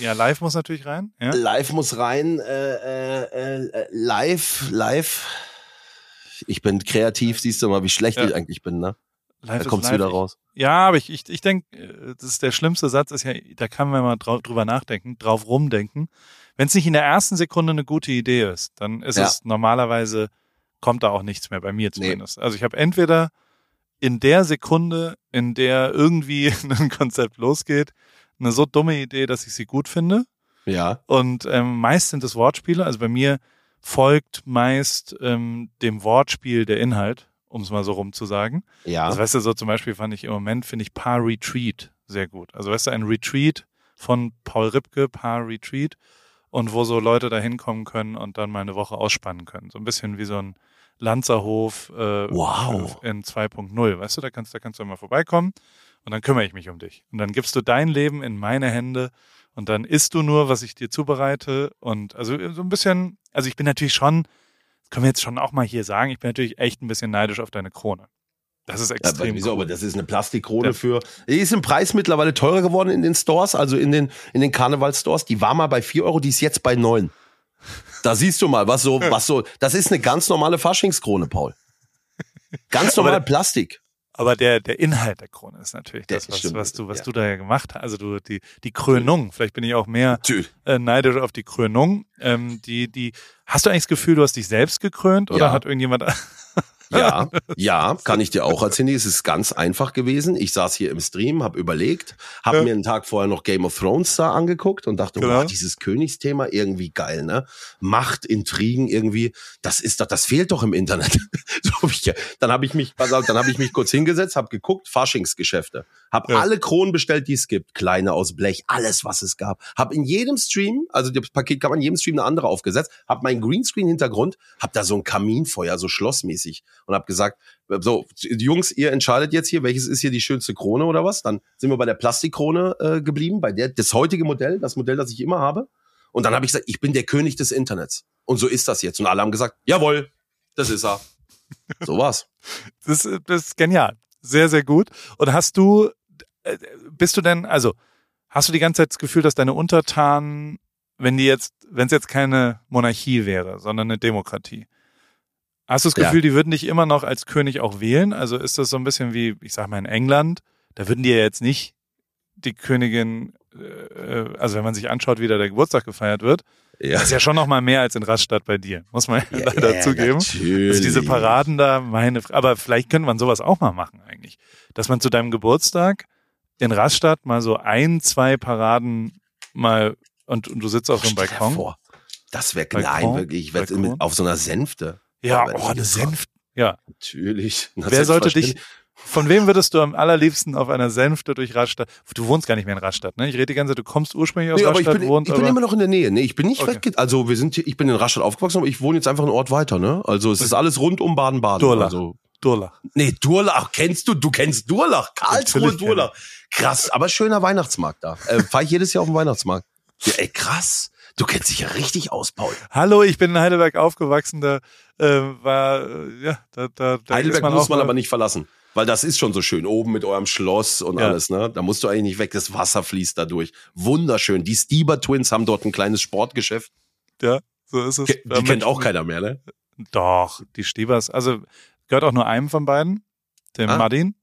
Ja, live muss natürlich rein. Ja? Live muss rein. Äh, äh, äh, live, live. Ich bin kreativ, siehst du mal, wie schlecht Ja. ich eigentlich bin, ne? Live Da kommt's live. wieder raus. Ja, aber ich, ich, ich denke, das ist der schlimmste Satz, ist ja, da kann man mal drüber nachdenken, drauf rumdenken. Wenn es nicht in der ersten Sekunde eine gute Idee ist, dann ist Ja. es normalerweise, kommt da auch nichts mehr bei mir Nee. zumindest. Also ich habe entweder in der Sekunde, in der irgendwie ein Konzept losgeht, eine so dumme Idee, dass ich sie gut finde. Ja. Und ähm, meist sind es Wortspiele. Also bei mir folgt meist ähm, dem Wortspiel der Inhalt, um es mal so rum zu sagen. Ja. Also weißt du, so zum Beispiel fand ich im Moment, finde ich Paar Retreat sehr gut. Also weißt du, ein Retreat von Paul Ripke, Paar Retreat, und wo so Leute da hinkommen können und dann mal eine Woche ausspannen können. So ein bisschen wie so ein Lanzerhof äh, Wow. in 2.0. Weißt du, da kannst, da kannst du mal vorbeikommen und dann kümmere ich mich um dich. Und dann gibst du dein Leben in meine Hände und dann isst du nur, was ich dir zubereite. Und also so ein bisschen, also ich bin natürlich schon, können wir jetzt schon auch mal hier sagen, ich bin natürlich echt ein bisschen neidisch auf deine Krone. Das ist extrem. Ja, wieso? Cool. Aber das ist eine Plastikkrone ja. für. Die ist im Preis mittlerweile teurer geworden in den Stores, also in den, in den Karnevalstores. Die war mal bei vier Euro, die ist jetzt bei neun. Da siehst du mal, was so, was so. Das ist eine ganz normale Faschingskrone, Paul. Ganz normal Plastik. Aber der, der Inhalt der Krone ist natürlich das, was, stimmt, was du, was ja. du da ja gemacht hast. Also du, die, die Krönung. Vielleicht bin ich auch mehr äh, neidisch auf die Krönung. Ähm, die, die, hast du eigentlich das Gefühl, du hast dich selbst gekrönt oder ja. hat irgendjemand ja, ja, kann ich dir auch erzählen. Es ist ganz einfach gewesen. Ich saß hier im Stream, habe überlegt, habe ja. mir einen Tag vorher noch Game of Thrones da angeguckt und dachte, genau. wow, dieses Königsthema irgendwie geil, ne? Macht, Intrigen irgendwie, das ist doch, das fehlt doch im Internet. so hab ich, dann habe ich mich, dann habe ich mich kurz hingesetzt, habe geguckt, Faschingsgeschäfte, habe ja. alle Kronen bestellt, die es gibt, kleine aus Blech, alles was es gab, habe in jedem Stream, also das Paket kann man in jedem Stream eine andere aufgesetzt, habe meinen Greenscreen-Hintergrund, habe da so ein Kaminfeuer, so schlossmäßig und habe gesagt, so, Jungs, ihr entscheidet jetzt hier, welches ist hier die schönste Krone oder was? Dann sind wir bei der Plastikkrone äh, geblieben, bei der das heutige Modell, das Modell, das ich immer habe. Und dann habe ich gesagt, ich bin der König des Internets. Und so ist das jetzt. Und alle haben gesagt, jawohl, das ist er. So war's. Das, das ist genial. Sehr, sehr gut. Und hast du, äh, bist du denn, also, hast du die ganze Zeit das Gefühl, dass deine Untertanen, wenn die jetzt, wenn es jetzt keine Monarchie wäre, sondern eine Demokratie, Hast du das Gefühl, ja. die würden dich immer noch als König auch wählen? Also ist das so ein bisschen wie, ich sag mal, in England, da würden die ja jetzt nicht die Königin, äh, also wenn man sich anschaut, wie da der Geburtstag gefeiert wird, ja. das ist ja schon noch mal mehr als in Rastatt bei dir, muss man ja, leider ja, zugeben. Natürlich. Dass diese Paraden da, meine, aber vielleicht könnte man sowas auch mal machen eigentlich, dass man zu deinem Geburtstag in Rastatt mal so ein, zwei Paraden mal und, und du sitzt auf so einem Balkon. Vor. Das wäre nein, wirklich, ich werde auf so einer Sänfte. Ja, oh, eine Senf. Ja. Natürlich. Wer sollte dich, von wem würdest du am allerliebsten auf einer Senfte durch Rastatt? Du wohnst gar nicht mehr in Rastatt, ne? Ich rede die ganze Zeit, du kommst ursprünglich aus nee, Rastatt, aber ich bin, wohnt, ich bin immer noch in der Nähe. Nee, ich bin nicht okay. weg. Also wir sind, ich bin in Rastatt aufgewachsen, aber ich wohne jetzt einfach einen Ort weiter, ne? Also es ist alles rund um Baden-Baden. Durlach. Also, Durlach. Nee, Durlach kennst du, du kennst Durlach, Karlsruhe Durlach. Krass, aber schöner Weihnachtsmarkt da. Äh, Fahr ich jedes Jahr auf den Weihnachtsmarkt. Ja, ey, krass. Du kennst dich ja richtig aus, Paul. Hallo, ich bin in Heidelberg aufgewachsen, da äh, war, ja, da, da, da Heidelberg man muss man aber nicht verlassen. Weil das ist schon so schön, oben mit eurem Schloss und ja. alles, ne? Da musst du eigentlich nicht weg, das Wasser fließt da durch. Wunderschön. Die Stieber Twins haben dort ein kleines Sportgeschäft. Ja, so ist es. Ke die kennt auch keiner mehr, ne? Doch, die Stiebers. Also gehört auch nur einem von beiden, dem ah. Madin.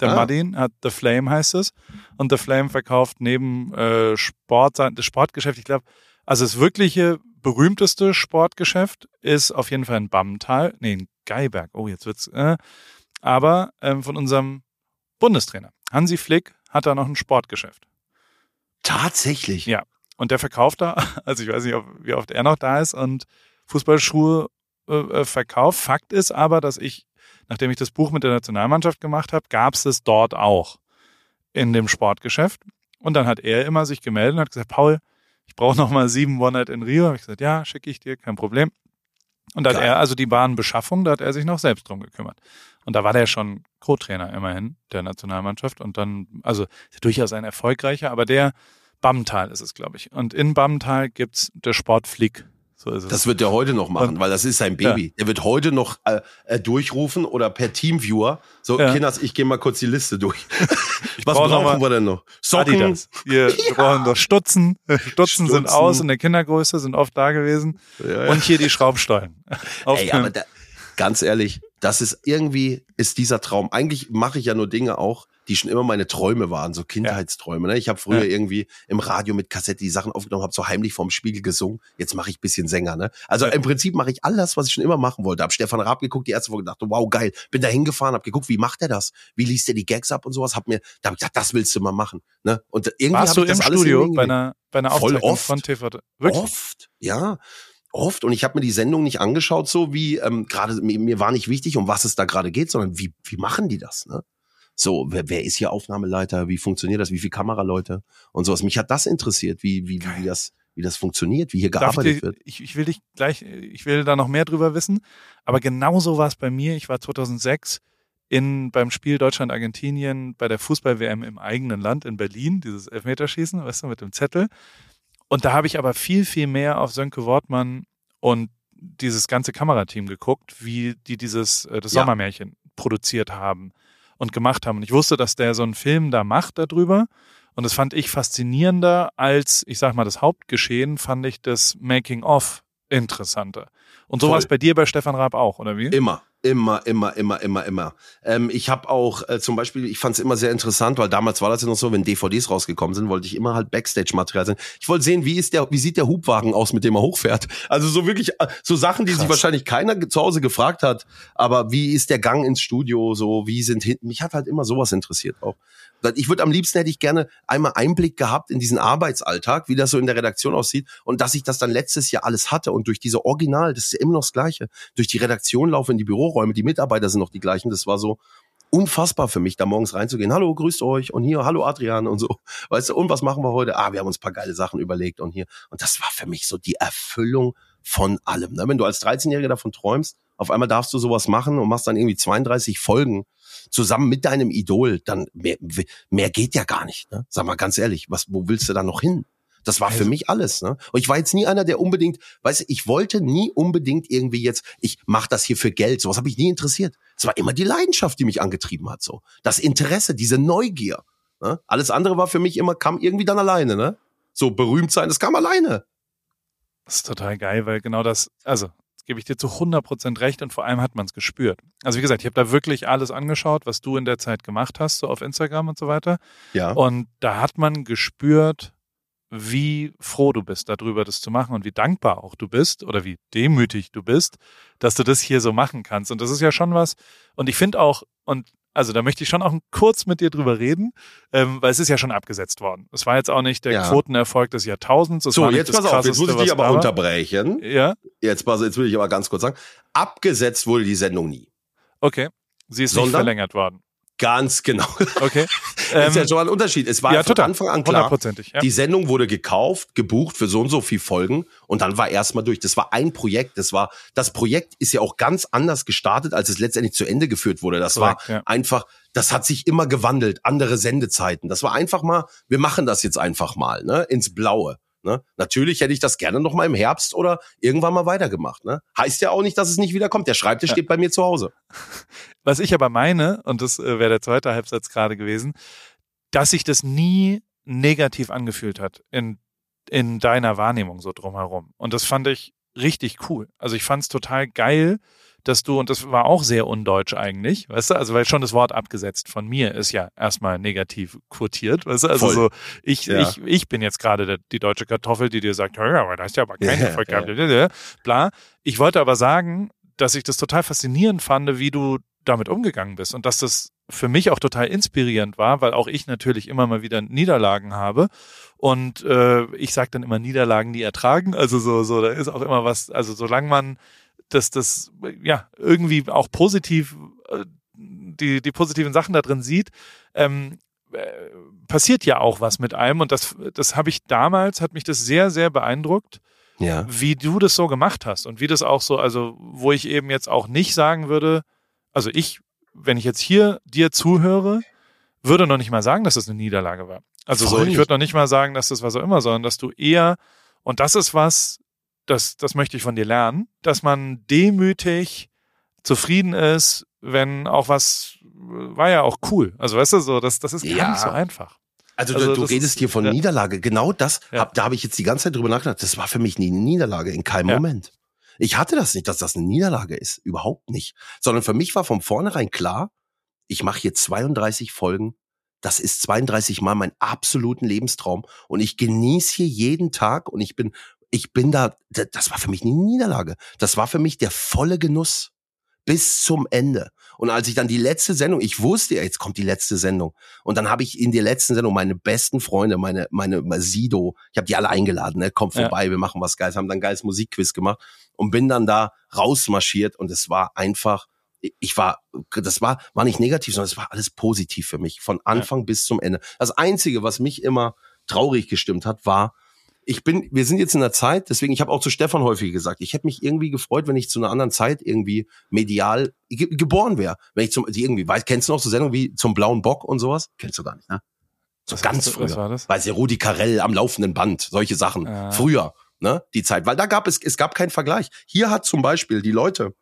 Der ah. Madin hat The Flame heißt es. Und The Flame verkauft neben äh, Sport, das Sportgeschäft, ich glaube, also das wirkliche berühmteste Sportgeschäft ist auf jeden Fall in Bammental, nee, in Geiberg. Oh, jetzt wird's. Äh, aber ähm, von unserem Bundestrainer Hansi Flick hat da noch ein Sportgeschäft. Tatsächlich. Ja. Und der verkauft da, also ich weiß nicht, wie oft er noch da ist und Fußballschuhe äh, äh, verkauft. Fakt ist aber, dass ich, nachdem ich das Buch mit der Nationalmannschaft gemacht habe, gab es es dort auch in dem Sportgeschäft. Und dann hat er immer sich gemeldet und hat gesagt, Paul, ich brauche noch mal sieben One Night in Rio. Habe ich gesagt, ja, schicke ich dir, kein Problem. Und da hat er, also die Bahnbeschaffung, da hat er sich noch selbst drum gekümmert. Und da war der schon Co-Trainer immerhin der Nationalmannschaft und dann, also durchaus ein erfolgreicher, aber der Bammental ist es, glaube ich. Und in Bammental gibt's der Sportflick so. Das wird er heute noch machen, weil das ist sein Baby. Ja. Er wird heute noch äh, äh, durchrufen oder per Teamviewer. So, ja. Kinders, ich gehe mal kurz die Liste durch. Was brauchen wir denn noch? Socken. Adidas. Wir, ja. brauchen doch Stutzen. Stutzen. Stutzen sind aus in der Kindergröße, sind oft da gewesen. Ja, Und hier die Schraubstollen. Ey, aber da, ganz ehrlich, das ist irgendwie, ist dieser Traum. Eigentlich mache ich ja nur Dinge auch, die schon immer meine Träume waren, so Kindheitsträume. Ne? Ich habe früher ja. irgendwie im Radio mit Kassette die Sachen aufgenommen, habe so heimlich vorm Spiegel gesungen. Jetzt mache ich bisschen Sänger. Ne? Also ja. im Prinzip mache ich alles, was ich schon immer machen wollte. Hab Stefan Raab geguckt, die erste Folge dachte, wow, geil. Bin da hingefahren, hab geguckt, wie macht er das? Wie liest er die Gags ab und sowas? Hab mir, da hab ich gedacht, das willst du mal machen. Ne? Und irgendwie Warst du ich das im Studio bei einer, bei einer Aufzeichnung oft, von TV? Wirklich? Oft, ja oft und ich habe mir die Sendung nicht angeschaut, so wie ähm, gerade mir, mir war nicht wichtig, um was es da gerade geht, sondern wie wie machen die das? Ne? So, wer, wer ist hier Aufnahmeleiter? Wie funktioniert das? Wie viele Kameraleute? Und sowas. Mich hat das interessiert, wie, wie, wie das, wie das funktioniert, wie hier gearbeitet ich wird. Ich, ich will dich gleich, ich will da noch mehr drüber wissen. Aber genauso war es bei mir. Ich war 2006 in, beim Spiel Deutschland-Argentinien bei der Fußball-WM im eigenen Land in Berlin, dieses Elfmeterschießen, weißt du, mit dem Zettel. Und da habe ich aber viel, viel mehr auf Sönke Wortmann und dieses ganze Kamerateam geguckt, wie die dieses, äh, das Sommermärchen produziert haben und gemacht haben. Und ich wusste, dass der so einen Film da macht darüber. Und das fand ich faszinierender als, ich sag mal, das Hauptgeschehen, fand ich das Making-of interessanter. Und sowas bei dir bei Stefan Raab auch, oder wie? Immer. Immer, immer, immer, immer, immer. Ähm, ich habe auch äh, zum Beispiel, ich fand es immer sehr interessant, weil damals war das ja noch so, wenn DVDs rausgekommen sind, wollte ich immer halt Backstage-Material sehen. Ich wollte sehen, wie ist der, wie sieht der Hubwagen aus, mit dem er hochfährt. Also so wirklich, äh, so Sachen, die Krass. sich wahrscheinlich keiner zu Hause gefragt hat. Aber wie ist der Gang ins Studio? So, wie sind hinten? Mich hat halt immer sowas interessiert auch. Ich würde am liebsten hätte ich gerne einmal Einblick gehabt in diesen Arbeitsalltag, wie das so in der Redaktion aussieht und dass ich das dann letztes Jahr alles hatte und durch diese Original, das ist ja immer noch das Gleiche, durch die Redaktion laufe in die Büroräume, die Mitarbeiter sind noch die gleichen, das war so unfassbar für mich, da morgens reinzugehen. Hallo, grüßt euch und hier, hallo Adrian und so. Weißt du, und was machen wir heute? Ah, wir haben uns paar geile Sachen überlegt und hier. Und das war für mich so die Erfüllung von allem. Ne? Wenn du als 13-Jähriger davon träumst, auf einmal darfst du sowas machen und machst dann irgendwie 32 Folgen zusammen mit deinem Idol, dann mehr, mehr geht ja gar nicht. Ne? Sag mal ganz ehrlich, was, wo willst du da noch hin? Das war für mich alles. Ne? Und ich war jetzt nie einer, der unbedingt, weißt du, ich wollte nie unbedingt irgendwie jetzt, ich mache das hier für Geld. Sowas habe ich nie interessiert. Es war immer die Leidenschaft, die mich angetrieben hat. So das Interesse, diese Neugier. Ne? Alles andere war für mich immer kam irgendwie dann alleine. Ne? So berühmt sein, das kam alleine. Das ist total geil, weil genau das, also gebe ich dir zu 100% recht und vor allem hat man es gespürt. Also wie gesagt, ich habe da wirklich alles angeschaut, was du in der Zeit gemacht hast, so auf Instagram und so weiter. Ja. Und da hat man gespürt, wie froh du bist darüber, das zu machen und wie dankbar auch du bist oder wie demütig du bist, dass du das hier so machen kannst. Und das ist ja schon was. Und ich finde auch, und also da möchte ich schon auch kurz mit dir drüber reden, ähm, weil es ist ja schon abgesetzt worden. Es war jetzt auch nicht der ja. Quotenerfolg des Jahrtausends. so, jetzt pass auf, jetzt muss ich dich aber unterbrechen. Ja. Jetzt pass, jetzt will ich aber ganz kurz sagen, abgesetzt wurde die Sendung nie. Okay. Sie ist Sondern nicht verlängert worden. Ganz genau. Okay. ist ja ähm, schon ein Unterschied. Es war ja, von Anfang an klar, ja. die Sendung wurde gekauft, gebucht für so und so viel Folgen und dann war erstmal durch. Das war ein Projekt. Das war, das Projekt ist ja auch ganz anders gestartet, als es letztendlich zu Ende geführt wurde. Das Correct, war ja. einfach, das hat sich immer gewandelt, andere Sendezeiten. Das war einfach mal, wir machen das jetzt einfach mal, ne, ins Blaue. Ne? Natürlich hätte ich das gerne noch mal im Herbst oder irgendwann mal weitergemacht. Ne? Heißt ja auch nicht, dass es nicht wiederkommt. Der Schreibtisch ja. steht bei mir zu Hause. Was ich aber meine, und das äh, wäre der zweite Halbsatz gerade gewesen, dass sich das nie negativ angefühlt hat in, in deiner Wahrnehmung so drumherum. Und das fand ich richtig cool. Also ich fand es total geil, dass du, und das war auch sehr undeutsch eigentlich, weißt du, also weil schon das Wort abgesetzt von mir ist ja erstmal negativ quotiert, weißt du, also Voll. so, ich, ja. ich, ich bin jetzt gerade die deutsche Kartoffel, die dir sagt, ja, aber da ist ja aber kein Erfolg gehabt, ja. bla. Ich wollte aber sagen, dass ich das total faszinierend fand, wie du damit umgegangen bist und dass das für mich auch total inspirierend war, weil auch ich natürlich immer mal wieder Niederlagen habe und äh, ich sage dann immer Niederlagen nie ertragen, also so so da ist auch immer was, also solange man dass das ja irgendwie auch positiv äh, die die positiven Sachen da drin sieht, ähm, äh, passiert ja auch was mit einem und das das habe ich damals hat mich das sehr sehr beeindruckt. Ja. Wie du das so gemacht hast und wie das auch so, also wo ich eben jetzt auch nicht sagen würde, also ich, wenn ich jetzt hier dir zuhöre, würde noch nicht mal sagen, dass das eine Niederlage war. Also so, ich würde noch nicht mal sagen, dass das was auch immer, sondern dass du eher, und das ist was, das, das möchte ich von dir lernen, dass man demütig zufrieden ist, wenn auch was, war ja auch cool. Also weißt du, so, das, das ist gar ja. nicht so einfach. Also, also du, du redest ist, hier von ja. Niederlage. Genau das, ja. hab, da habe ich jetzt die ganze Zeit drüber nachgedacht. Das war für mich nie eine Niederlage, in keinem Moment. Ich hatte das nicht, dass das eine Niederlage ist. Überhaupt nicht. Sondern für mich war von vornherein klar, ich mache hier 32 Folgen. Das ist 32 Mal mein absoluten Lebenstraum. Und ich genieße hier jeden Tag und ich bin ich bin da, das war für mich eine Niederlage. Das war für mich der volle Genuss bis zum Ende. Und als ich dann die letzte Sendung, ich wusste ja, jetzt kommt die letzte Sendung. Und dann habe ich in der letzten Sendung meine besten Freunde, meine, meine Sido, ich habe die alle eingeladen, ne, kommt vorbei, ja. wir machen was Geiles, haben dann ein geiles Musikquiz gemacht und bin dann da rausmarschiert und es war einfach, ich war, das war, war nicht negativ, sondern es war alles positiv für mich, von Anfang ja. bis zum Ende. Das Einzige, was mich immer traurig gestimmt hat, war, ich bin, wir sind jetzt in der Zeit, deswegen, ich habe auch zu Stefan häufig gesagt, ich hätte mich irgendwie gefreut, wenn ich zu einer anderen Zeit irgendwie medial ge geboren wäre. Wenn ich zum, irgendwie, weißt, kennst du noch so Sendungen wie zum blauen Bock und sowas? Kennst du gar nicht, ne? So was ganz früher. Was war das? Weiß ja, Rudi Carell am laufenden Band, solche Sachen. Ah. Früher, ne? Die Zeit. Weil da gab es, es gab keinen Vergleich. Hier hat zum Beispiel die Leute,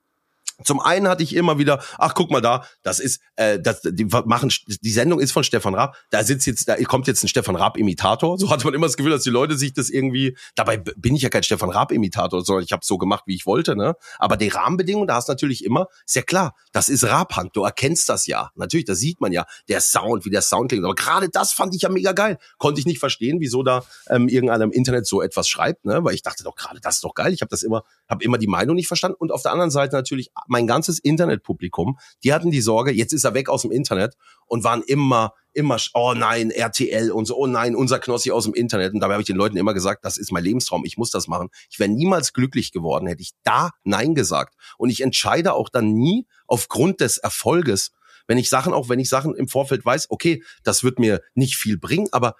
Zum einen hatte ich immer wieder, ach guck mal da, das ist, äh, das, die machen, die Sendung ist von Stefan Raab. Da sitzt jetzt, da kommt jetzt ein Stefan Raab-Imitator. So hat man immer das Gefühl, dass die Leute sich das irgendwie. Dabei bin ich ja kein Stefan Raab-Imitator, sondern ich habe so gemacht, wie ich wollte. Ne? Aber die Rahmenbedingungen, da hast du natürlich immer, ist ja klar, das ist Raab-Hand. Du erkennst das ja. Natürlich, das sieht man ja. Der Sound, wie der Sound klingt. Aber gerade das fand ich ja mega geil. Konnte ich nicht verstehen, wieso da ähm, irgendeiner im Internet so etwas schreibt, ne? Weil ich dachte doch gerade, das ist doch geil. Ich habe das immer, habe immer die Meinung nicht verstanden. Und auf der anderen Seite natürlich mein ganzes Internetpublikum, die hatten die Sorge, jetzt ist er weg aus dem Internet und waren immer, immer, oh nein, RTL und so, oh nein, unser Knossi aus dem Internet. Und dabei habe ich den Leuten immer gesagt, das ist mein Lebenstraum, ich muss das machen. Ich wäre niemals glücklich geworden, hätte ich da Nein gesagt. Und ich entscheide auch dann nie aufgrund des Erfolges, wenn ich Sachen, auch wenn ich Sachen im Vorfeld weiß, okay, das wird mir nicht viel bringen, aber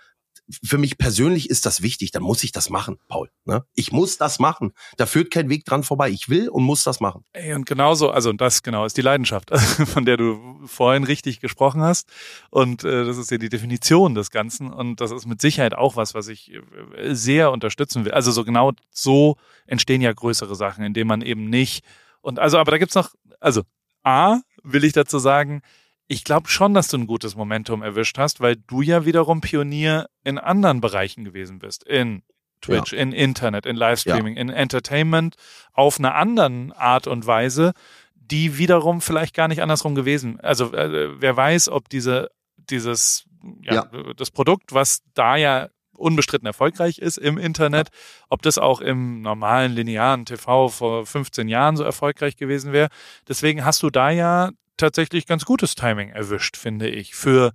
für mich persönlich ist das wichtig, dann muss ich das machen, Paul. Ne? Ich muss das machen. Da führt kein Weg dran vorbei. Ich will und muss das machen. Ey, und genauso, also das genau ist die Leidenschaft, von der du vorhin richtig gesprochen hast. Und äh, das ist ja die Definition des Ganzen. Und das ist mit Sicherheit auch was, was ich äh, sehr unterstützen will. Also so genau so entstehen ja größere Sachen, indem man eben nicht. Und also, aber da gibt's noch, also A, will ich dazu sagen, ich glaube schon, dass du ein gutes Momentum erwischt hast, weil du ja wiederum Pionier in anderen Bereichen gewesen bist. In Twitch, ja. in Internet, in Livestreaming, ja. in Entertainment, auf einer anderen Art und Weise, die wiederum vielleicht gar nicht andersrum gewesen. Also äh, wer weiß, ob diese dieses ja, ja, das Produkt, was da ja unbestritten erfolgreich ist im Internet, ob das auch im normalen linearen TV vor 15 Jahren so erfolgreich gewesen wäre. Deswegen hast du da ja tatsächlich ganz gutes Timing erwischt, finde ich, für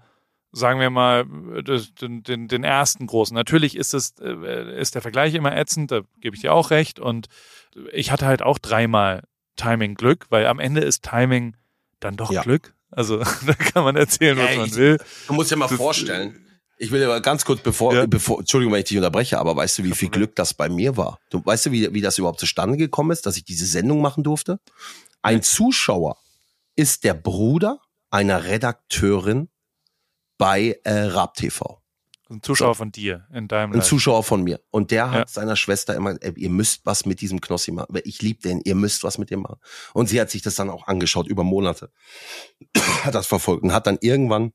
sagen wir mal, den, den, den ersten großen. Natürlich ist es, äh, ist der Vergleich immer ätzend, da gebe ich dir auch recht. Und ich hatte halt auch dreimal Timing Glück, weil am Ende ist Timing dann doch ja. Glück. Also da kann man erzählen, was ja, man will. Du musst dir mal das, vorstellen. Ich will aber ganz kurz, bevor, ja. bevor, Entschuldigung, wenn ich dich unterbreche, aber weißt du, wie viel Glück das bei mir war? Du weißt du, wie, wie das überhaupt zustande gekommen ist, dass ich diese Sendung machen durfte? Ein Zuschauer ist der Bruder einer Redakteurin bei äh, Rap TV. Ein Zuschauer so. von dir in deinem Ein Live. Zuschauer von mir. Und der hat ja. seiner Schwester immer, ey, ihr müsst was mit diesem Knossi machen. Ich liebe den, ihr müsst was mit dem machen. Und sie hat sich das dann auch angeschaut über Monate. hat das verfolgt und hat dann irgendwann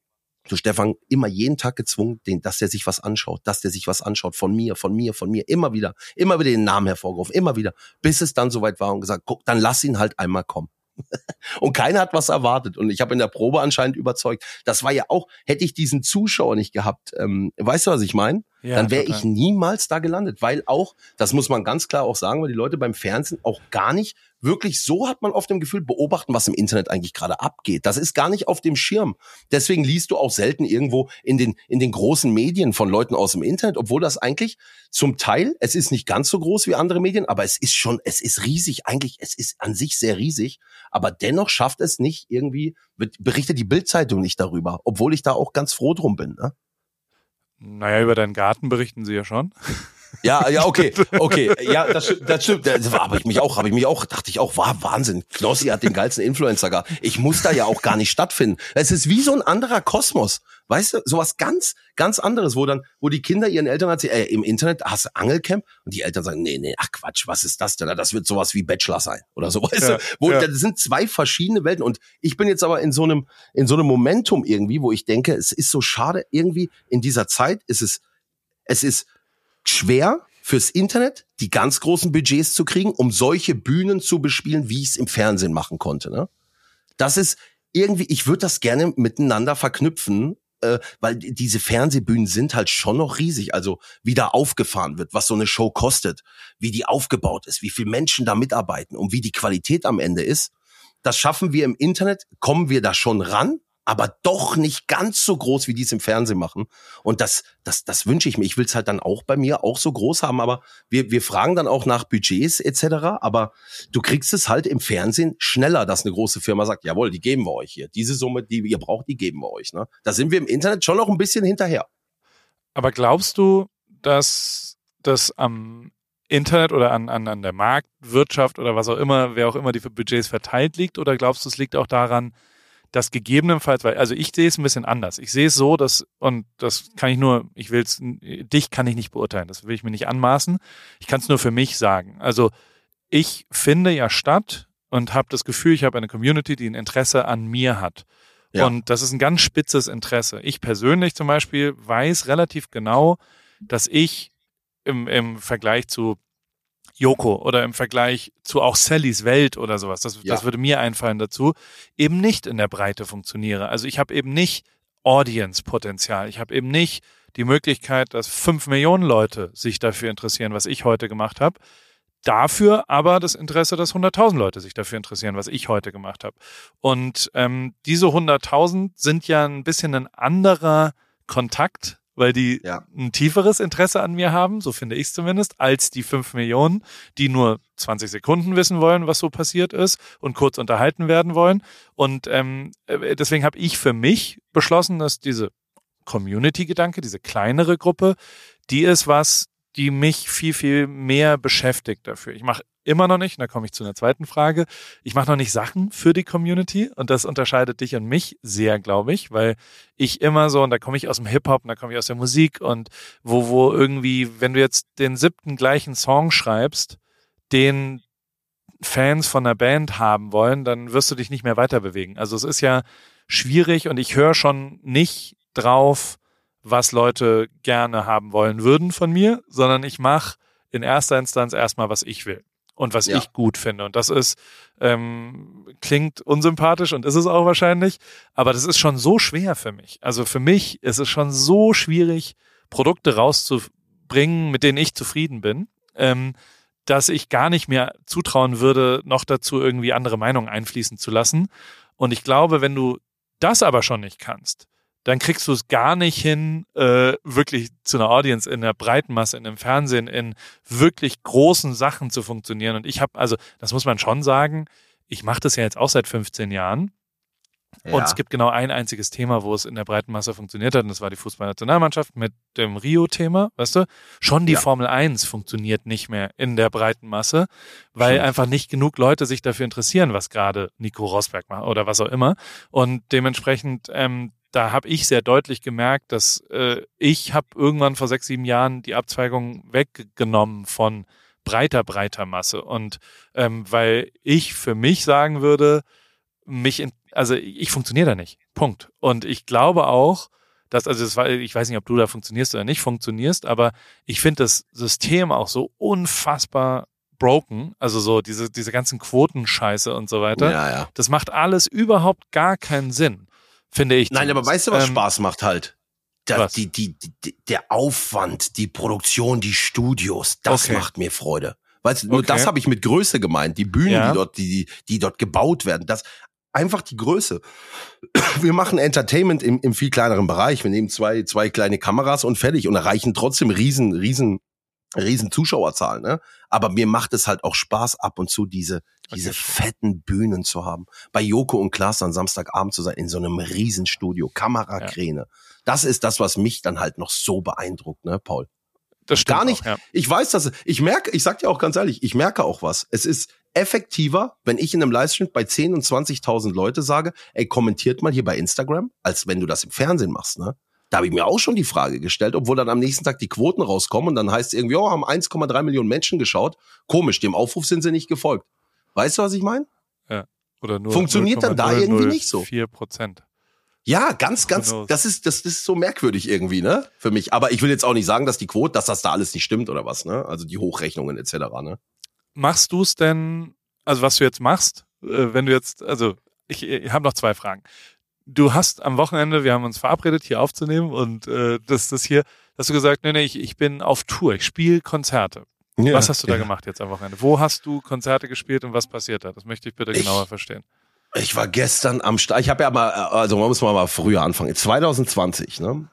so Stefan immer jeden Tag gezwungen, den, dass der sich was anschaut, dass der sich was anschaut von mir, von mir, von mir, immer wieder, immer wieder den Namen hervorgerufen, immer wieder, bis es dann soweit war und gesagt, guck, dann lass ihn halt einmal kommen. und keiner hat was erwartet. Und ich habe in der Probe anscheinend überzeugt. Das war ja auch, hätte ich diesen Zuschauer nicht gehabt, ähm, weißt du, was ich meine? Ja, dann wäre ich niemals da gelandet, weil auch, das muss man ganz klar auch sagen, weil die Leute beim Fernsehen auch gar nicht wirklich so hat man oft im Gefühl beobachten, was im Internet eigentlich gerade abgeht. Das ist gar nicht auf dem Schirm. Deswegen liest du auch selten irgendwo in den in den großen Medien von Leuten aus dem Internet, obwohl das eigentlich zum Teil, es ist nicht ganz so groß wie andere Medien, aber es ist schon, es ist riesig. Eigentlich, es ist an sich sehr riesig, aber dennoch schafft es nicht irgendwie berichtet die Bildzeitung nicht darüber, obwohl ich da auch ganz froh drum bin. Ne? Naja, über deinen Garten berichten sie ja schon. Ja, ja, okay, okay, ja, das, das stimmt. Das aber ich mich auch, habe ich mich auch, dachte ich auch, war Wahnsinn. Knossi hat den geilsten Influencer gar. Ich muss da ja auch gar nicht stattfinden. Es ist wie so ein anderer Kosmos. Weißt du, sowas ganz, ganz anderes, wo dann, wo die Kinder ihren Eltern erzählen, äh, im Internet hast du Angelcamp und die Eltern sagen, nee, nee, ach Quatsch, was ist das denn? Das wird sowas wie Bachelor sein oder so, weißt ja, du? Wo, ja. das sind zwei verschiedene Welten und ich bin jetzt aber in so einem, in so einem Momentum irgendwie, wo ich denke, es ist so schade, irgendwie in dieser Zeit ist es, es ist schwer fürs Internet die ganz großen Budgets zu kriegen, um solche Bühnen zu bespielen, wie ich es im Fernsehen machen konnte. Ne? Das ist irgendwie, ich würde das gerne miteinander verknüpfen, äh, weil diese Fernsehbühnen sind halt schon noch riesig. Also wie da aufgefahren wird, was so eine Show kostet, wie die aufgebaut ist, wie viele Menschen da mitarbeiten und wie die Qualität am Ende ist. Das schaffen wir im Internet, kommen wir da schon ran, aber doch nicht ganz so groß, wie die es im Fernsehen machen. Und das, das, das wünsche ich mir. Ich will es halt dann auch bei mir auch so groß haben, aber wir, wir fragen dann auch nach Budgets etc. Aber du kriegst es halt im Fernsehen schneller, dass eine große Firma sagt, jawohl, die geben wir euch hier. Diese Summe, die ihr braucht, die geben wir euch. Ne? Da sind wir im Internet schon noch ein bisschen hinterher. Aber glaubst du, dass das am Internet oder an, an, an der Marktwirtschaft oder was auch immer, wer auch immer die Budgets verteilt liegt? Oder glaubst du, es liegt auch daran, dass gegebenenfalls, weil, also ich sehe es ein bisschen anders. Ich sehe es so, dass, und das kann ich nur, ich will es, dich kann ich nicht beurteilen, das will ich mir nicht anmaßen. Ich kann es nur für mich sagen. Also ich finde ja statt, und habe das Gefühl, ich habe eine Community, die ein Interesse an mir hat. Ja. Und das ist ein ganz spitzes Interesse. Ich persönlich zum Beispiel weiß relativ genau, dass ich im, im Vergleich zu Yoko oder im Vergleich zu auch Sallys Welt oder sowas, das, ja. das würde mir einfallen dazu, eben nicht in der Breite funktioniere. Also ich habe eben nicht Audience-Potenzial. Ich habe eben nicht die Möglichkeit, dass fünf Millionen Leute sich dafür interessieren, was ich heute gemacht habe. Dafür aber das Interesse, dass 100.000 Leute sich dafür interessieren, was ich heute gemacht habe. Und ähm, diese 100.000 sind ja ein bisschen ein anderer Kontakt, weil die ja. ein tieferes Interesse an mir haben, so finde ich es zumindest, als die 5 Millionen, die nur 20 Sekunden wissen wollen, was so passiert ist und kurz unterhalten werden wollen. Und ähm, äh, deswegen habe ich für mich beschlossen, dass diese Community-Gedanke, diese kleinere Gruppe, die ist was, die mich viel, viel mehr beschäftigt dafür. Ich mache immer noch nicht, und da komme ich zu einer zweiten Frage, ich mache noch nicht Sachen für die Community und das unterscheidet dich und mich sehr, glaube ich, weil ich immer so, und da komme ich aus dem Hip-Hop und da komme ich aus der Musik und wo, wo irgendwie, wenn du jetzt den siebten gleichen Song schreibst, den Fans von der Band haben wollen, dann wirst du dich nicht mehr weiter bewegen. Also es ist ja schwierig und ich höre schon nicht drauf, was Leute gerne haben wollen würden von mir, sondern ich mache in erster Instanz erstmal, was ich will und was ja. ich gut finde. Und das ist, ähm, klingt unsympathisch und ist es auch wahrscheinlich, aber das ist schon so schwer für mich. Also für mich ist es schon so schwierig, Produkte rauszubringen, mit denen ich zufrieden bin, ähm, dass ich gar nicht mehr zutrauen würde, noch dazu irgendwie andere Meinungen einfließen zu lassen. Und ich glaube, wenn du das aber schon nicht kannst, dann kriegst du es gar nicht hin, äh, wirklich zu einer Audience in der breiten Masse, in dem Fernsehen, in wirklich großen Sachen zu funktionieren. Und ich habe, also das muss man schon sagen, ich mache das ja jetzt auch seit 15 Jahren. Ja. Und es gibt genau ein einziges Thema, wo es in der breiten Masse funktioniert hat, und das war die Fußballnationalmannschaft mit dem Rio-Thema, weißt du? Schon die ja. Formel 1 funktioniert nicht mehr in der breiten Masse, weil Stimmt. einfach nicht genug Leute sich dafür interessieren, was gerade Nico Rosberg macht oder was auch immer. Und dementsprechend ähm, da habe ich sehr deutlich gemerkt, dass äh, ich habe irgendwann vor sechs, sieben Jahren die Abzweigung weggenommen von breiter, breiter Masse. Und ähm, weil ich für mich sagen würde, mich, in, also ich funktioniere da nicht. Punkt. Und ich glaube auch, dass, also das war, ich weiß nicht, ob du da funktionierst oder nicht funktionierst, aber ich finde das System auch so unfassbar broken, also so diese, diese ganzen Quotenscheiße und so weiter. Ja, ja. Das macht alles überhaupt gar keinen Sinn finde ich. Nein, aber weißt du, was ähm, Spaß macht halt? Da, was? Die, die, die, der Aufwand, die Produktion, die Studios, das okay. macht mir Freude. Weißt du, nur okay. das habe ich mit Größe gemeint. Die Bühnen, ja. die dort, die, die dort gebaut werden, das einfach die Größe. Wir machen Entertainment im, im viel kleineren Bereich. Wir nehmen zwei, zwei kleine Kameras und fertig und erreichen trotzdem riesen, riesen riesen Zuschauerzahlen, ne? Aber mir macht es halt auch Spaß ab und zu diese diese okay. fetten Bühnen zu haben. Bei Joko und Klaas dann Samstagabend zu sein in so einem Riesenstudio, Kamerakräne. Ja. Das ist das, was mich dann halt noch so beeindruckt, ne, Paul? Das stimmt Gar nicht. Auch, ja. Ich weiß, dass ich merke, ich sag dir auch ganz ehrlich, ich merke auch was. Es ist effektiver, wenn ich in einem Livestream bei 10 und 20.000 Leute sage, ey, kommentiert mal hier bei Instagram, als wenn du das im Fernsehen machst, ne? Da habe ich mir auch schon die Frage gestellt, obwohl dann am nächsten Tag die Quoten rauskommen und dann heißt es irgendwie, oh, haben 1,3 Millionen Menschen geschaut. Komisch, dem Aufruf sind sie nicht gefolgt. Weißt du, was ich meine? Ja. Oder nur Funktioniert dann da irgendwie nicht so. Vier Prozent. Ja, ganz, ganz, das ist, das ist so merkwürdig irgendwie, ne? Für mich. Aber ich will jetzt auch nicht sagen, dass die Quote, dass das da alles nicht stimmt oder was, ne? Also die Hochrechnungen etc., ne? Machst du es denn, also was du jetzt machst, äh, wenn du jetzt, also ich, ich habe noch zwei Fragen du hast am Wochenende, wir haben uns verabredet, hier aufzunehmen und äh, das, das hier, hast du gesagt, nee, nee, ich, ich bin auf Tour, ich spiele Konzerte. Ja, was hast du da ja. gemacht jetzt am Wochenende? Wo hast du Konzerte gespielt und was passiert da? Das möchte ich bitte ich, genauer verstehen. Ich war gestern am Start. Ich habe ja mal, also man muss mal früher anfangen. 2020, ne?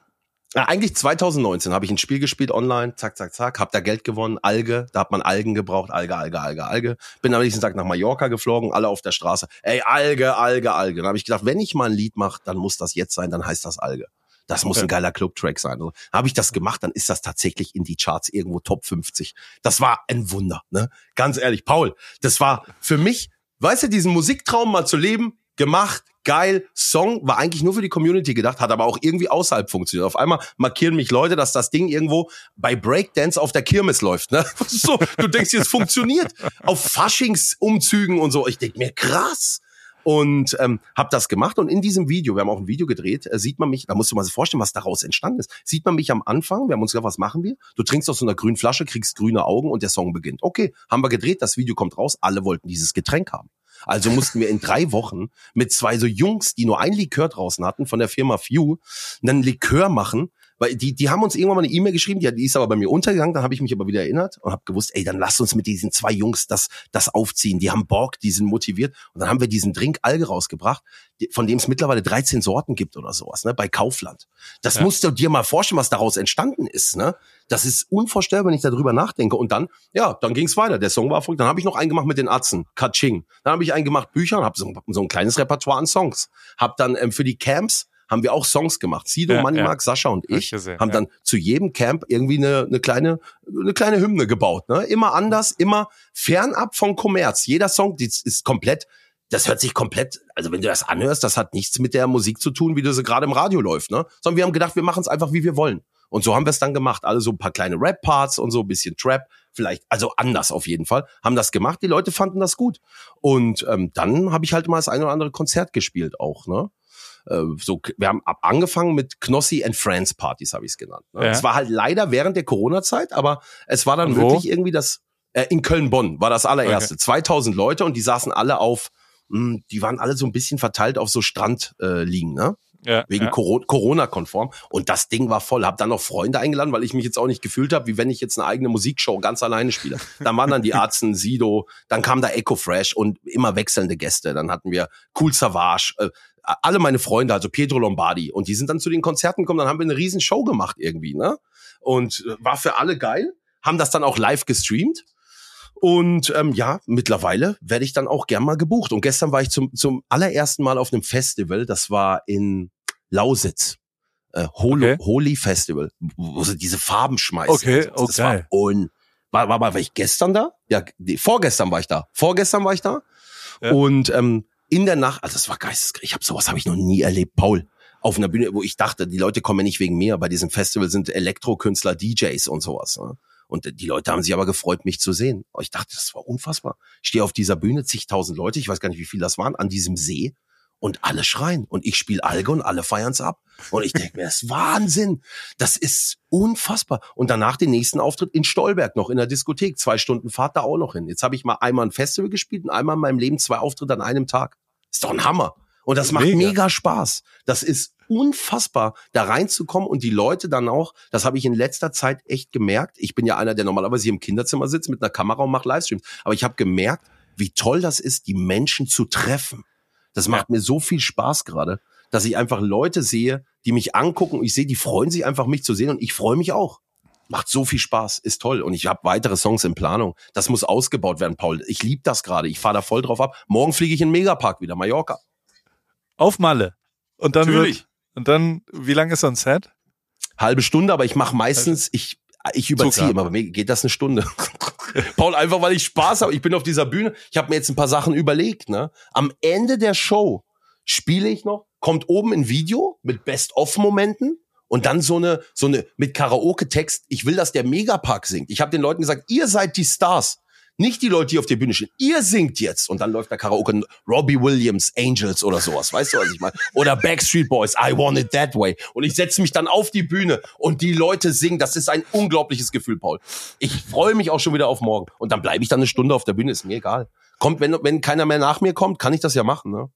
Ja, eigentlich 2019 habe ich ein Spiel gespielt online, zack, zack, zack, hab da Geld gewonnen, Alge, da hat man Algen gebraucht, Alge, Alge, Alge, Alge. Bin am nächsten Tag nach Mallorca geflogen, alle auf der Straße, ey, Alge, Alge, Alge. Dann habe ich gedacht, wenn ich mal ein Lied mache, dann muss das jetzt sein, dann heißt das Alge. Das muss ein geiler Club-Track sein. Also, habe ich das gemacht, dann ist das tatsächlich in die Charts irgendwo Top 50. Das war ein Wunder, ne? Ganz ehrlich, Paul, das war für mich, weißt du, diesen Musiktraum mal zu leben, gemacht, geil, Song war eigentlich nur für die Community gedacht, hat aber auch irgendwie außerhalb funktioniert. Auf einmal markieren mich Leute, dass das Ding irgendwo bei Breakdance auf der Kirmes läuft. Ne? So, du denkst, es funktioniert. Auf Faschingsumzügen und so. Ich denk mir, krass und ähm, habe das gemacht und in diesem Video, wir haben auch ein Video gedreht, äh, sieht man mich, da musst du mal vorstellen, was daraus entstanden ist. Sieht man mich am Anfang, wir haben uns gesagt, was machen wir? Du trinkst aus so einer grünen Flasche, kriegst grüne Augen und der Song beginnt. Okay, haben wir gedreht, das Video kommt raus, alle wollten dieses Getränk haben. Also mussten wir in drei Wochen mit zwei so Jungs, die nur ein Likör draußen hatten, von der Firma Few, einen Likör machen, weil die, die haben uns irgendwann mal eine E-Mail geschrieben, die, die ist aber bei mir untergegangen, dann habe ich mich aber wieder erinnert und habe gewusst, ey, dann lass uns mit diesen zwei Jungs das, das aufziehen. Die haben Bock, die sind motiviert. Und dann haben wir diesen Drink Alge rausgebracht, von dem es mittlerweile 13 Sorten gibt oder sowas, ne, bei Kaufland. Das ja. musst du dir mal vorstellen, was daraus entstanden ist, ne? Das ist unvorstellbar, wenn ich darüber nachdenke. Und dann, ja, dann ging's weiter. Der Song war erfolgreich. Dann habe ich noch einen gemacht mit den Atzen, Kaching. Dann habe ich einen gemacht Bücher und habe so, so ein kleines Repertoire an Songs. Hab dann ähm, für die Camps haben wir auch Songs gemacht. Sido, ja, Money ja. Mark, Sascha und ich gesehen, haben dann zu jedem Camp irgendwie eine, eine kleine eine kleine Hymne gebaut. Ne? Immer anders, immer fernab von Kommerz. Jeder Song die ist komplett das hört sich komplett, also wenn du das anhörst, das hat nichts mit der Musik zu tun, wie du sie gerade im Radio läuft, ne? Sondern wir haben gedacht, wir machen es einfach, wie wir wollen. Und so haben wir es dann gemacht. Alle so ein paar kleine Rap-Parts und so, ein bisschen Trap, vielleicht, also anders auf jeden Fall, haben das gemacht. Die Leute fanden das gut. Und ähm, dann habe ich halt mal das eine oder andere Konzert gespielt auch, ne? Äh, so, wir haben ab angefangen mit Knossi and Friends Partys, habe ich es genannt. Ne? Es war halt leider während der Corona-Zeit, aber es war dann wirklich irgendwie das, äh, in Köln-Bonn war das allererste. Okay. 2000 Leute und die saßen alle auf, mh, hm, die waren alle so ein bisschen verteilt auf so Strand äh, liegen, ne? Ja, wegen ja. Corona-konform. Und das Ding war voll. Hab dann noch Freunde eingeladen, weil ich mich jetzt auch nicht gefühlt habe, wie wenn ich jetzt eine eigene Musikshow ganz alleine spiele. Dann waren dann die Arzten, Sido, dann kam da Echo Fresh und immer wechselnde Gäste. Dann hatten wir Cool Savage, äh, alle meine Freunde, also Pietro Lombardi. Und die sind dann zu den Konzerten gekommen, dann haben wir eine riesen Show gemacht irgendwie, ne? Und äh, war für alle geil. Haben das dann auch live gestreamt. Und ähm, ja, mittlerweile werde ich dann auch gern mal gebucht. Und gestern war ich zum, zum allerersten Mal auf einem Festival, das war in Lausitz. Äh, Holo, okay. Holy Festival, wo sie diese Farben schmeißen. Okay, okay. Das war, und war, war, war, war ich gestern da? Ja, nee, vorgestern war ich da. Vorgestern war ich da. Ja. Und ähm, in der Nacht, also das war geisteskrank. Ich habe sowas habe ich noch nie erlebt, Paul. Auf einer Bühne, wo ich dachte, die Leute kommen ja nicht wegen mir. Bei diesem Festival sind Elektrokünstler, DJs und sowas. Ne? Und die Leute haben sich aber gefreut, mich zu sehen. Ich dachte, das war unfassbar. Ich stehe auf dieser Bühne, zigtausend Leute, ich weiß gar nicht, wie viel das waren, an diesem See und alle schreien und ich spiele Alge und alle feiern's ab. Und ich denke mir, das ist Wahnsinn. Das ist unfassbar. Und danach den nächsten Auftritt in Stolberg noch in der Diskothek. Zwei Stunden Fahrt da auch noch hin. Jetzt habe ich mal einmal ein Festival gespielt und einmal in meinem Leben zwei Auftritte an einem Tag. Ist doch ein Hammer. Und das macht mega, mega Spaß. Das ist unfassbar, da reinzukommen und die Leute dann auch, das habe ich in letzter Zeit echt gemerkt. Ich bin ja einer, der normalerweise hier im Kinderzimmer sitzt mit einer Kamera und macht Livestreams. Aber ich habe gemerkt, wie toll das ist, die Menschen zu treffen. Das macht mir so viel Spaß gerade, dass ich einfach Leute sehe, die mich angucken und ich sehe, die freuen sich einfach, mich zu sehen und ich freue mich auch. Macht so viel Spaß, ist toll. Und ich habe weitere Songs in Planung. Das muss ausgebaut werden, Paul. Ich liebe das gerade. Ich fahre da voll drauf ab. Morgen fliege ich in den Megapark wieder, Mallorca. Auf Malle. Und dann Natürlich. Wird, und dann, wie lange ist so ein Set? Halbe Stunde, aber ich mache meistens, ich, ich überziehe immer. Bei mir geht das eine Stunde. Paul, einfach weil ich Spaß habe. Ich bin auf dieser Bühne. Ich habe mir jetzt ein paar Sachen überlegt. Ne? Am Ende der Show spiele ich noch, kommt oben ein Video mit Best-of-Momenten und dann so eine, so eine mit Karaoke-Text. Ich will, dass der Megapark singt. Ich habe den Leuten gesagt, ihr seid die Stars. Nicht die Leute, die auf der Bühne stehen. Ihr singt jetzt. Und dann läuft der Karaoke Robbie Williams, Angels oder sowas. Weißt du, was ich meine? Oder Backstreet Boys, I Want It That Way. Und ich setze mich dann auf die Bühne und die Leute singen. Das ist ein unglaubliches Gefühl, Paul. Ich freue mich auch schon wieder auf morgen. Und dann bleibe ich dann eine Stunde auf der Bühne, ist mir egal. Kommt, wenn, wenn keiner mehr nach mir kommt, kann ich das ja machen, ne?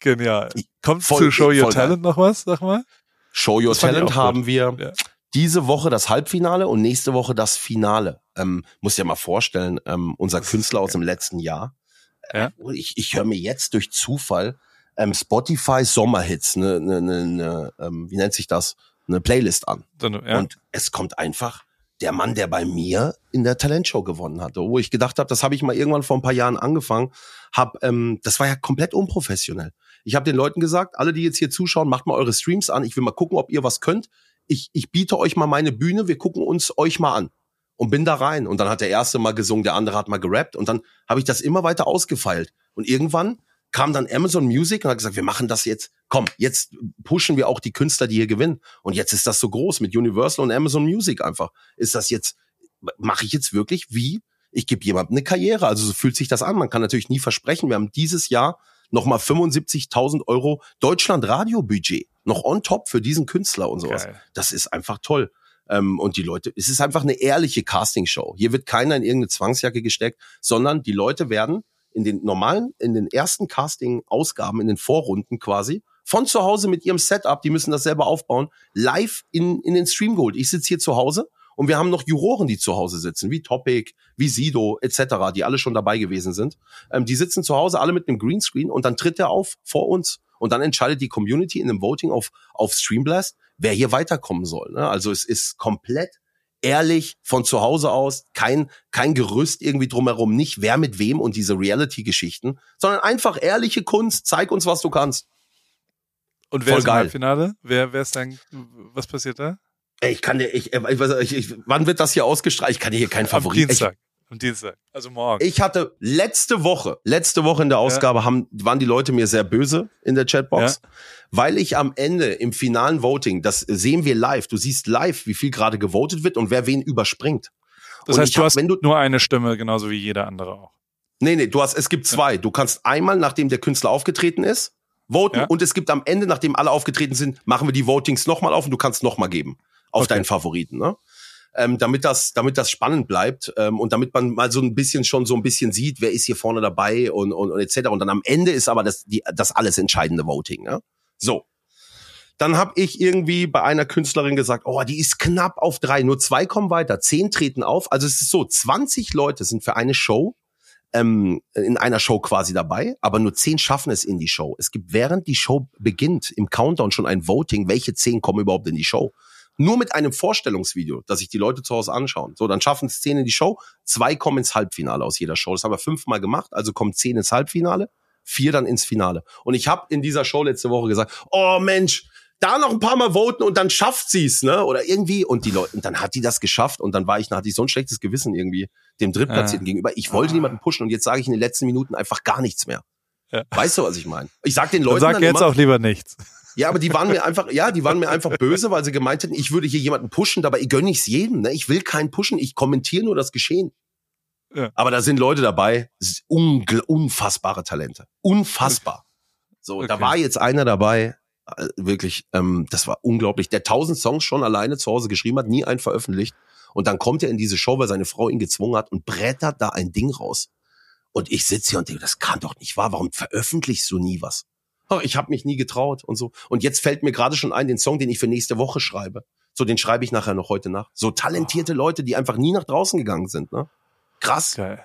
Genial. Kommt voll, zu Show Your Talent geil. noch was, sag mal? Show Your Talent haben wir. Ja diese Woche das Halbfinale und nächste Woche das Finale. Ähm, muss ja mal vorstellen, ähm, unser Künstler aus dem letzten Jahr. Ja? Äh, ich, ich höre mir jetzt durch Zufall ähm, Spotify Sommerhits, ne, ne, ne, ne ähm, wie nennt sich das? Eine Playlist an. Ja. Und es kommt einfach der Mann, der bei mir in der Talentshow gewonnen hatte, wo ich gedacht habe, das habe ich mal irgendwann vor ein paar Jahren angefangen, hab, ähm, das war ja komplett unprofessionell. Ich habe den Leuten gesagt, alle, die jetzt hier zuschauen, macht mal eure Streams an. Ich will mal gucken, ob ihr was könnt ich, ich biete euch mal meine Bühne, wir gucken uns euch mal an. Und bin da rein. Und dann hat der erste mal gesungen, der andere hat mal gerappt. Und dann habe ich das immer weiter ausgefeilt. Und irgendwann kam dann Amazon Music und hat gesagt, wir machen das jetzt, komm, jetzt pushen wir auch die Künstler, die hier gewinnen. Und jetzt ist das so groß mit Universal und Amazon Music einfach. Ist das jetzt, mache ich jetzt wirklich wie? Ich gebe jemandem eine Karriere. Also so fühlt sich das an. Man kann natürlich nie versprechen. Wir haben dieses Jahr nochmal 75.000 Euro Deutschland-Radio-Budget. Noch on top für diesen Künstler und sowas. Geil. Das ist einfach toll. Ähm, und die Leute, es ist einfach eine ehrliche Castingshow. Hier wird keiner in irgendeine Zwangsjacke gesteckt, sondern die Leute werden in den normalen, in den ersten Casting-Ausgaben, in den Vorrunden quasi, von zu Hause mit ihrem Setup, die müssen das selber aufbauen, live in, in den Stream geholt. Ich sitze hier zu Hause und wir haben noch Juroren, die zu Hause sitzen, wie Topic, wie Sido etc., die alle schon dabei gewesen sind. Ähm, die sitzen zu Hause alle mit einem Greenscreen und dann tritt er auf vor uns. Und dann entscheidet die Community in einem Voting auf, auf Streamblast, wer hier weiterkommen soll. Ne? Also es ist komplett ehrlich von zu Hause aus, kein, kein Gerüst irgendwie drumherum, nicht wer mit wem und diese Reality-Geschichten, sondern einfach ehrliche Kunst, zeig uns, was du kannst. Und wer Voll ist geil. im Halbfinale? Wer, wer ist dann, was passiert da? Ich kann dir, ich, ich, ich, wann wird das hier ausgestrahlt? Ich kann dir hier keinen Favorit. Am Dienstag. Am Dienstag, also morgen. Ich hatte letzte Woche, letzte Woche in der Ausgabe ja. haben, waren die Leute mir sehr böse in der Chatbox, ja. weil ich am Ende im finalen Voting, das sehen wir live, du siehst live, wie viel gerade gewotet wird und wer wen überspringt. Das und heißt, du hab, hast wenn du, nur eine Stimme, genauso wie jeder andere auch. Nee, nee, du hast, es gibt zwei. Du kannst einmal, nachdem der Künstler aufgetreten ist, voten ja. und es gibt am Ende, nachdem alle aufgetreten sind, machen wir die Votings nochmal auf und du kannst nochmal geben auf okay. deinen Favoriten. Ne? ähm, damit das, damit das spannend bleibt ähm, und damit man mal so ein bisschen schon so ein bisschen sieht, wer ist hier vorne dabei und, und, und etc. Und dann am Ende ist aber das, die, das alles entscheidende Voting. Ja? So. Dann habe ich irgendwie bei einer Künstlerin gesagt, oh, die ist knapp auf drei, nur zwei kommen weiter, zehn treten auf. Also es ist so, 20 Leute sind für eine Show ähm, in einer Show quasi dabei, aber nur zehn schaffen es in die Show. Es gibt während die Show beginnt im Countdown schon ein Voting, welche zehn kommen überhaupt in die Show. Nur mit einem Vorstellungsvideo, dass sich die Leute zu Hause anschauen. So, dann schaffen zehn in die Show, zwei kommen ins Halbfinale aus jeder Show. Das haben wir fünfmal gemacht, also kommen zehn ins Halbfinale, vier dann ins Finale. Und ich habe in dieser Show letzte Woche gesagt, oh Mensch, da noch ein paar Mal voten und dann schafft sie's, ne? Oder irgendwie. Und die Leute, und dann hat die das geschafft und dann war ich, dann hatte ich so ein schlechtes Gewissen irgendwie dem Drittplatzierten ja. gegenüber. Ich wollte ah. niemanden pushen und jetzt sage ich in den letzten Minuten einfach gar nichts mehr. Ja. Weißt du, was ich meine? Ich sag den Leuten. Dann sag dann jetzt immer, auch lieber nichts. Ja, aber die waren mir einfach, ja, die waren mir einfach böse, weil sie gemeint hätten, ich würde hier jemanden pushen, dabei gönne ich es jedem. Ne? Ich will keinen pushen, ich kommentiere nur das Geschehen. Ja. Aber da sind Leute dabei, unfassbare Talente. Unfassbar. So, okay. da war jetzt einer dabei, äh, wirklich, ähm, das war unglaublich. Der tausend Songs schon alleine zu Hause geschrieben hat, nie einen veröffentlicht. Und dann kommt er in diese Show, weil seine Frau ihn gezwungen hat und brettert da ein Ding raus. Und ich sitze hier und denke, das kann doch nicht wahr. Warum veröffentlichst du nie was? Oh, ich habe mich nie getraut und so. Und jetzt fällt mir gerade schon ein, den Song, den ich für nächste Woche schreibe. So, den schreibe ich nachher noch heute nach. So talentierte oh. Leute, die einfach nie nach draußen gegangen sind. Ne? Krass. Geil.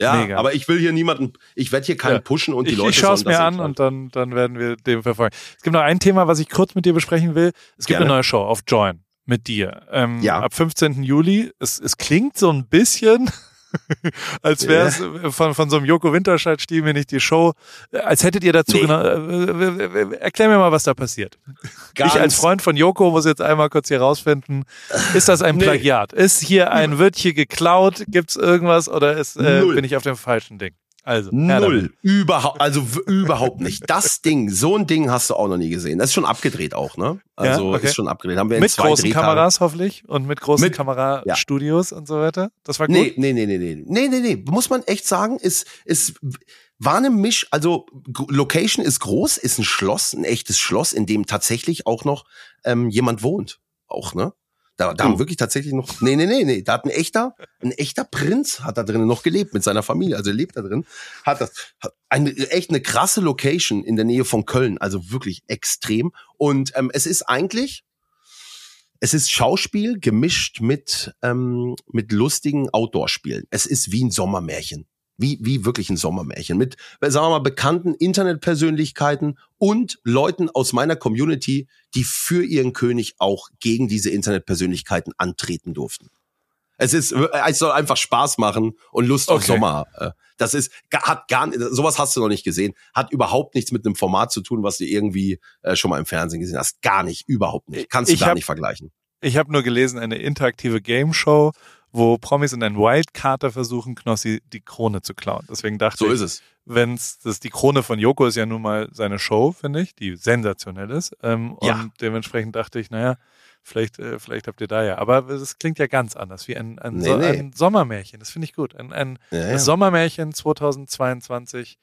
Ja, Mega. aber ich will hier niemanden, ich werde hier keinen ja. pushen und die ich, Leute Ich schaue es mir an und dann, dann werden wir dem verfolgen. Es gibt noch ein Thema, was ich kurz mit dir besprechen will. Es gibt Gerne. eine neue Show auf Join mit dir. Ähm, ja. Ab 15. Juli. Es, es klingt so ein bisschen als wäre es ja. von, von so einem Joko Winterscheid stiel mir nicht die Show, als hättet ihr dazu nee. genau, äh, erklär mir mal, was da passiert. Ganz ich als Freund von Joko muss jetzt einmal kurz hier rausfinden, ist das ein Plagiat? Nee. Ist hier ein, wird hier geklaut? Gibt's irgendwas oder ist, äh, bin ich auf dem falschen Ding? Also, null. Überhaupt, also überhaupt nicht. Das Ding, so ein Ding hast du auch noch nie gesehen. Das ist schon abgedreht auch, ne? Also ja, okay. ist schon abgedreht. Haben wir mit großen Drehtagen. Kameras hoffentlich und mit großen mit, Kamerastudios ja. und so weiter. Das war gut. Nee, nee, nee, nee, nee. Nee, nee, nee. Muss man echt sagen, ist, ist, war eine Misch, also Location ist groß, ist ein Schloss, ein echtes Schloss, in dem tatsächlich auch noch ähm, jemand wohnt. Auch, ne? Da, da haben wirklich tatsächlich noch, nee, nee, nee, nee, da hat ein echter, ein echter Prinz hat da drinnen noch gelebt mit seiner Familie, also er lebt da drin, hat das, hat eine, echt eine krasse Location in der Nähe von Köln, also wirklich extrem. Und ähm, es ist eigentlich, es ist Schauspiel gemischt mit, ähm, mit lustigen Outdoor-Spielen. Es ist wie ein Sommermärchen wie, wie wirklich ein Sommermärchen mit, sagen wir mal, bekannten Internetpersönlichkeiten und Leuten aus meiner Community, die für ihren König auch gegen diese Internetpersönlichkeiten antreten durften. Es ist, es soll einfach Spaß machen und Lust okay. auf Sommer. Äh, das ist, hat gar, sowas hast du noch nicht gesehen. Hat überhaupt nichts mit einem Format zu tun, was du irgendwie äh, schon mal im Fernsehen gesehen hast. Gar nicht, überhaupt nicht. Kannst du ich gar hab, nicht vergleichen. Ich habe nur gelesen, eine interaktive Game Show wo Promis in einen Wildcarter versuchen, Knossi die Krone zu klauen. Deswegen dachte So ich, ist es. wenn's das die Krone von Joko ist ja nun mal seine Show, finde ich, die sensationell ist. Ähm, Ja. Und dementsprechend dachte ich, naja, vielleicht, äh, vielleicht habt ihr da ja. Aber es klingt ja ganz anders, wie ein, ein, Nee, so, nee. ein Sommermärchen. Das finde ich gut. Ein, ein Ja, ja. Sommermärchen 2022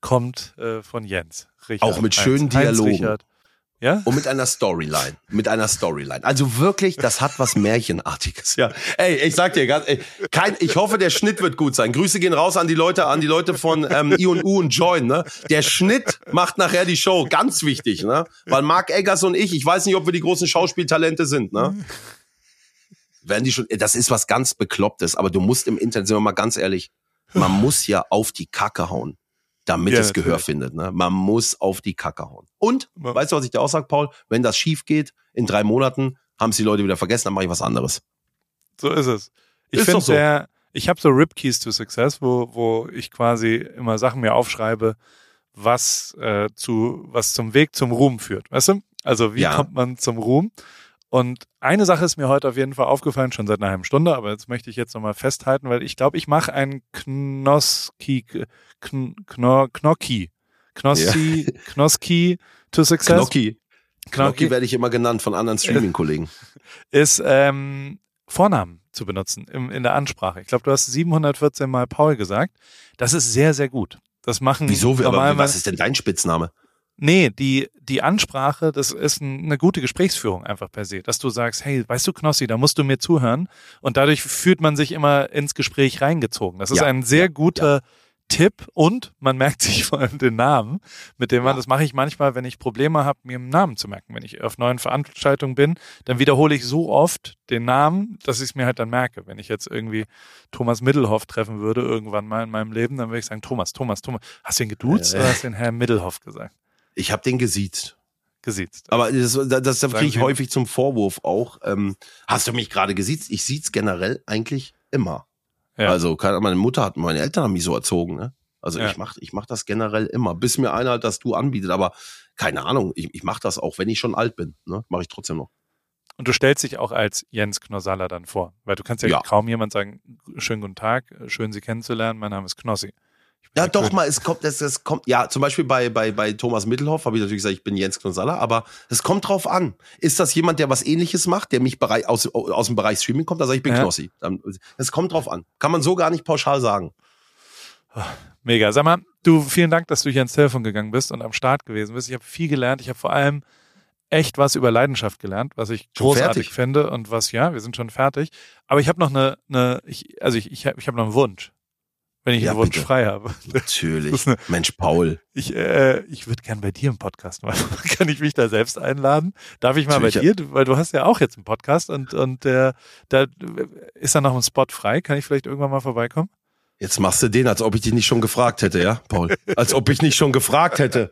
kommt äh, von Jens. Richard, Auch mit schönen Heinz Dialogen. Richard. Ja? Und mit einer Storyline. Mit einer Storyline. Also wirklich, das hat was Märchenartiges. Ja. Ey, ich sag dir ganz, ey, kein, ich hoffe, der Schnitt wird gut sein. Grüße gehen raus an die Leute, an die Leute von ähm, I&U und Join, ne? Der Schnitt macht nachher die Show. Ganz wichtig, ne? Weil Mark Eggers und ich, ich weiß nicht, ob wir die großen Schauspieltalente sind, ne? Werden die schon, das ist was ganz Beklopptes, aber du musst im Internet, sind wir mal ganz ehrlich, man muss ja auf die Kacke hauen, damit Ja, es Gehör natürlich. findet, ne? Man muss auf die Kacke hauen. Und, Ja. weißt du, was ich dir auch sag, Paul? Wenn das schief geht, in drei Monaten haben es die Leute wieder vergessen, dann mache ich was anderes. So ist es. Ich finde so. der, ich habe so Rip Keys to Success, wo, wo ich quasi immer Sachen mir aufschreibe, was äh, zu, was zum Weg zum Ruhm führt. Weißt du? Also wie Ja. kommt man zum Ruhm? Und eine Sache ist mir heute auf jeden Fall aufgefallen, schon seit einer halben Stunde, aber jetzt möchte ich jetzt nochmal festhalten, weil ich glaube, ich mache einen Knoski, Kn, Kno, Knocki, Knossi, Knoski to Success. Knocki. Knocki werde ich immer genannt von anderen Streaming-Kollegen. ist ähm, Vornamen zu benutzen im, in der Ansprache. Ich glaube, du hast 714 Mal Paul gesagt. Das ist sehr, sehr gut. Das machen Wieso? Aber was ist denn dein Spitzname? Nee, die, die Ansprache, das ist ein, eine gute Gesprächsführung einfach per se, dass du sagst, hey, weißt du, Knossi, da musst du mir zuhören. Und dadurch fühlt man sich immer ins Gespräch reingezogen. Das ist Ja, ein sehr guter Tipp und man merkt sich vor allem den Namen, mit dem man, Ja. das mache ich manchmal, wenn ich Probleme habe, mir einen Namen zu merken. Wenn ich auf neuen Veranstaltungen bin, dann wiederhole ich so oft den Namen, dass ich es mir halt dann merke. Wenn ich jetzt irgendwie Thomas Middelhoff treffen würde, irgendwann mal in meinem Leben, dann würde ich sagen, Thomas, Thomas, Thomas. Hast du ihn geduzt Äh. oder hast du den Herr Middelhoff gesagt? Ich habe den gesiezt. Gesiezt. Aber das, das, das kriege ich Sie- häufig zum Vorwurf auch. Ähm, hast du mich gerade gesiezt? Ich sieht's generell eigentlich immer. Ja. Also meine Mutter hat, meine Eltern haben mich so erzogen. Ne? Also Ja. ich mach, ich mach das generell immer, bis mir einer halt das Du anbietet. Aber keine Ahnung, ich, ich mache das auch, wenn ich schon alt bin. Ne? Mache ich trotzdem noch. Und du stellst dich auch als Jens Knossalla dann vor. Weil du kannst ja, Ja. kaum jemand sagen, schönen guten Tag, schön Sie kennenzulernen, mein Name ist Knossi. Ja, doch mal, es kommt, es, es kommt, ja, zum Beispiel bei, bei, bei Thomas Mittelhoff habe ich natürlich gesagt, ich bin Jens Knonsalla, aber es kommt drauf an. Ist das jemand, der was ähnliches macht, der mich Bereich, aus, aus dem Bereich Streaming kommt, dann sage ich, ich bin Ja. Knossi. Es kommt drauf an. Kann man so gar nicht pauschal sagen. Mega. Sag mal, du, vielen Dank, dass du hier ins Telefon gegangen bist und am Start gewesen bist. Ich habe viel gelernt. Ich habe vor allem echt was über Leidenschaft gelernt, was ich Schon großartig fertig? finde und was, ja, wir sind schon fertig. Aber ich habe noch eine, eine ich, also ich, ich habe ich hab noch einen Wunsch. Wenn ich Ja, einen Wunsch bitte. frei habe. Natürlich. Eine- Mensch, Paul. Ich, äh, ich würde gern bei dir im Podcast machen. Kann ich mich da selbst einladen? Darf ich mal bei Natürlich. dir? Weil du hast ja auch jetzt einen Podcast und, und der, da ist da noch ein Spot frei. Kann ich vielleicht irgendwann mal vorbeikommen? Jetzt machst du den, als ob ich dich nicht schon gefragt hätte, ja, Paul? Als ob ich nicht schon gefragt hätte.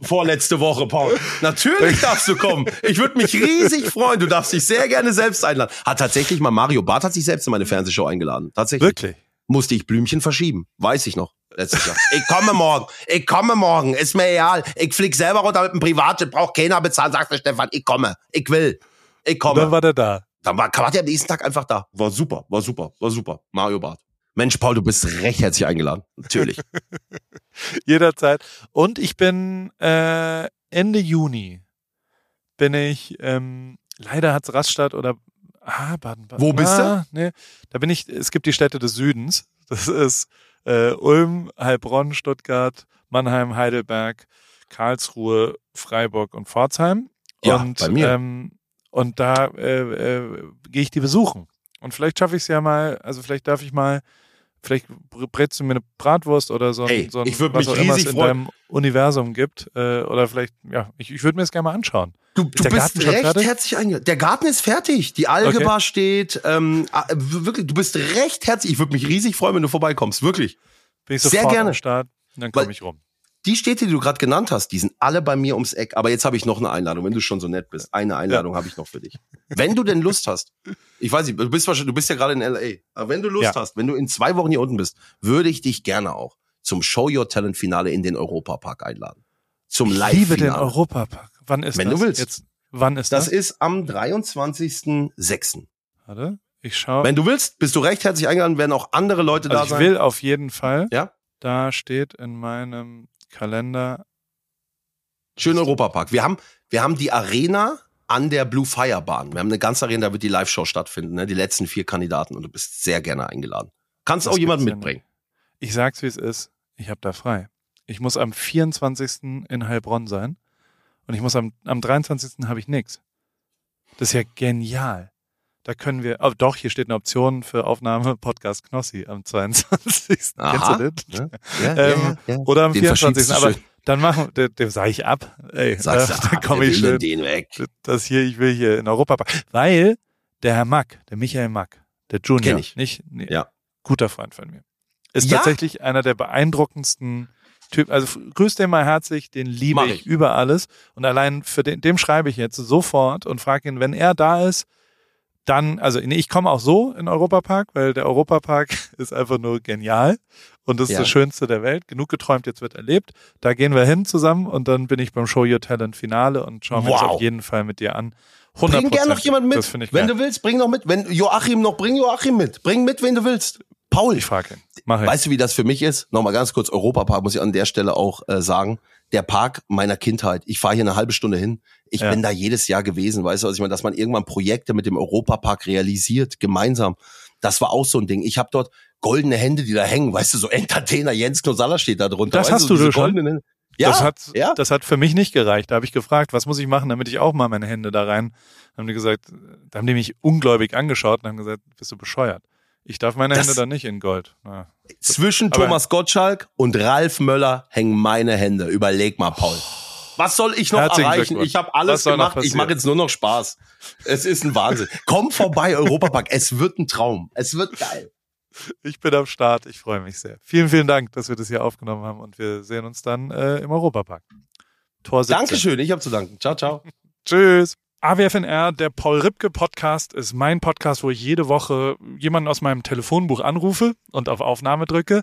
Vorletzte Woche, Paul. Natürlich darfst du kommen. Ich würde mich riesig freuen. Du darfst dich sehr gerne selbst einladen. Hat tatsächlich mal Mario Barth hat sich selbst in meine Fernsehshow eingeladen. Tatsächlich. Wirklich? Musste ich Blümchen verschieben. Weiß ich noch. Letztes Jahr. ich komme morgen. Ich komme morgen. Ist mir egal. Ich flieg selber runter mit dem Privatjet. Braucht keiner bezahlen. Sagt der Stefan. Ich komme. Ich will. Ich Und komme. dann war der da. Dann war, war der am nächsten Tag einfach da. War super. War super. War super. Mario Barth. Mensch, Paul, du bist recht herzlich eingeladen. Natürlich. Jederzeit. Und ich bin äh, Ende Juni bin ich, ähm, leider hat's Rastatt oder ah, Baden-Baden. Wo bist du? ah, Nee, da bin ich, es gibt die Städte des Südens. Das ist äh, Ulm, Heilbronn, Stuttgart, Mannheim, Heidelberg, Karlsruhe, Freiburg und Pforzheim. Ja, und, bei mir. Ähm, und da äh, äh, gehe ich die besuchen. Und vielleicht schaffe ich es ja mal, also vielleicht darf ich mal, vielleicht br- brätst du mir eine Bratwurst oder so, ein- Ey, so ein, ich was auch immer es in freuen. deinem Universum gibt. Äh, oder vielleicht, ja, ich, ich würde mir das gerne mal anschauen. Du, du bist Garten recht fertig? herzlich eingeladen. Der Garten ist fertig. Die Algebra steht. Ähm, ah, wirklich, du bist recht herzlich. Ich würde mich riesig freuen, wenn du vorbeikommst. Wirklich. Bin ich Sehr sofort gerne. am Start dann komme ich rum. Die Städte, die du gerade genannt hast, die sind alle bei mir ums Eck. Aber jetzt habe ich noch eine Einladung, wenn du schon so nett bist. Eine Einladung habe ich noch für dich. Wenn du denn Lust hast, ich weiß nicht, du bist wahrscheinlich, du bist ja gerade in LA, aber wenn du Lust Ja. hast, wenn du in zwei Wochen hier unten bist, würde ich dich gerne auch zum Show Your Talent Finale in den Europapark einladen. Zum Ich Live liebe den Finale. Europapark. Wann ist Wenn das? du willst. Jetzt, wann ist Das das? ist am 23.06. Warte. Ich schaue. Wenn du willst, bist du recht herzlich eingeladen, werden auch andere Leute also da ich sein. will auf jeden Fall. Ja? Da steht in meinem Kalender. Schön Europapark. Wir haben, wir haben die Arena an der Blue Fire Bahn. Wir haben eine ganze Arena, da wird die Live-Show stattfinden, ne? Die letzten vier Kandidaten und du bist sehr gerne eingeladen. Kannst Das auch jemanden gibt's ja mitbringen. Ich sag's wie es ist. Ich habe da frei. Ich muss am 24. in Heilbronn sein und ich muss am, am 23. habe ich nix. Das ist ja genial. Da können wir, oh, doch, hier steht eine Option für Aufnahme Podcast Knossi am 22. Aha. Kennst du das? Ja, ja, Ähm, ja. Oder am Den 24. verschiebst du Aber schön. dann machen, dem, dem sage ich ab. Ey, Sagst da, du, da ah, komme ich schön. den weg. Das hier, ich will hier in Europa, weil der Herr Mack, der Michael Mack, der Junior, nicht, nee, Ja. guter Freund von mir, ist tatsächlich einer der beeindruckendsten Typen. Also grüß den mal herzlich, den liebe ich. ich. über alles und allein für den, dem schreibe ich jetzt sofort und frage ihn, wenn er da ist, dann, also nee, ich komme auch so in Europapark, weil der Europapark ist einfach nur genial und das ist Ja. das Schönste der Welt. Genug geträumt, jetzt wird erlebt. Da gehen wir hin zusammen und dann bin ich beim Show Your Talent Finale und schauen wir uns Wow. auf jeden Fall mit dir an. 100 Bring gern noch jemanden mit. Wenn geil. du willst, bring noch mit. Wenn Joachim noch, bring Joachim mit. Bring mit, wen du willst. Paul, Ich frage ihn. Mach ich. weißt du, wie das für mich ist? Nochmal ganz kurz, Europapark muss ich an der Stelle auch äh, sagen. Der Park meiner Kindheit. Ich fahre hier eine halbe Stunde hin. Ich Ja. bin da jedes Jahr gewesen, weißt du, was ich meine, dass man irgendwann Projekte mit dem Europapark realisiert, gemeinsam. Das war auch so ein Ding. Ich habe dort goldene Hände, die da hängen, weißt du, so Entertainer Jens Knosalla steht da drunter. Das weißt hast du diese schon? Hände. Ja, das hat, ja. das hat für mich nicht gereicht. Da habe ich gefragt, was muss ich machen, damit ich auch mal meine Hände da rein. Dann haben die gesagt, da haben die mich ungläubig angeschaut und haben gesagt, bist du bescheuert? Ich darf meine Das- Hände da nicht in Gold. Ja. Zwischen Aber- Thomas Gottschalk und Ralf Möller hängen meine Hände. Überleg mal, Paul. Was soll ich noch Herzlichen erreichen? Ich habe alles gemacht. Ich mache jetzt nur noch Spaß. Es ist ein Wahnsinn. Komm vorbei, Europapark. Es wird ein Traum. Es wird geil. Ich bin am Start. Ich freue mich sehr. Vielen, vielen Dank, dass wir das hier aufgenommen haben und wir sehen uns dann äh, im Europapark. Tor 17. Dankeschön. Ich habe zu danken. Ciao, ciao. Tschüss. AWFNR, der Paul Ripke Podcast, ist mein Podcast, wo ich jede Woche jemanden aus meinem Telefonbuch anrufe und auf Aufnahme drücke.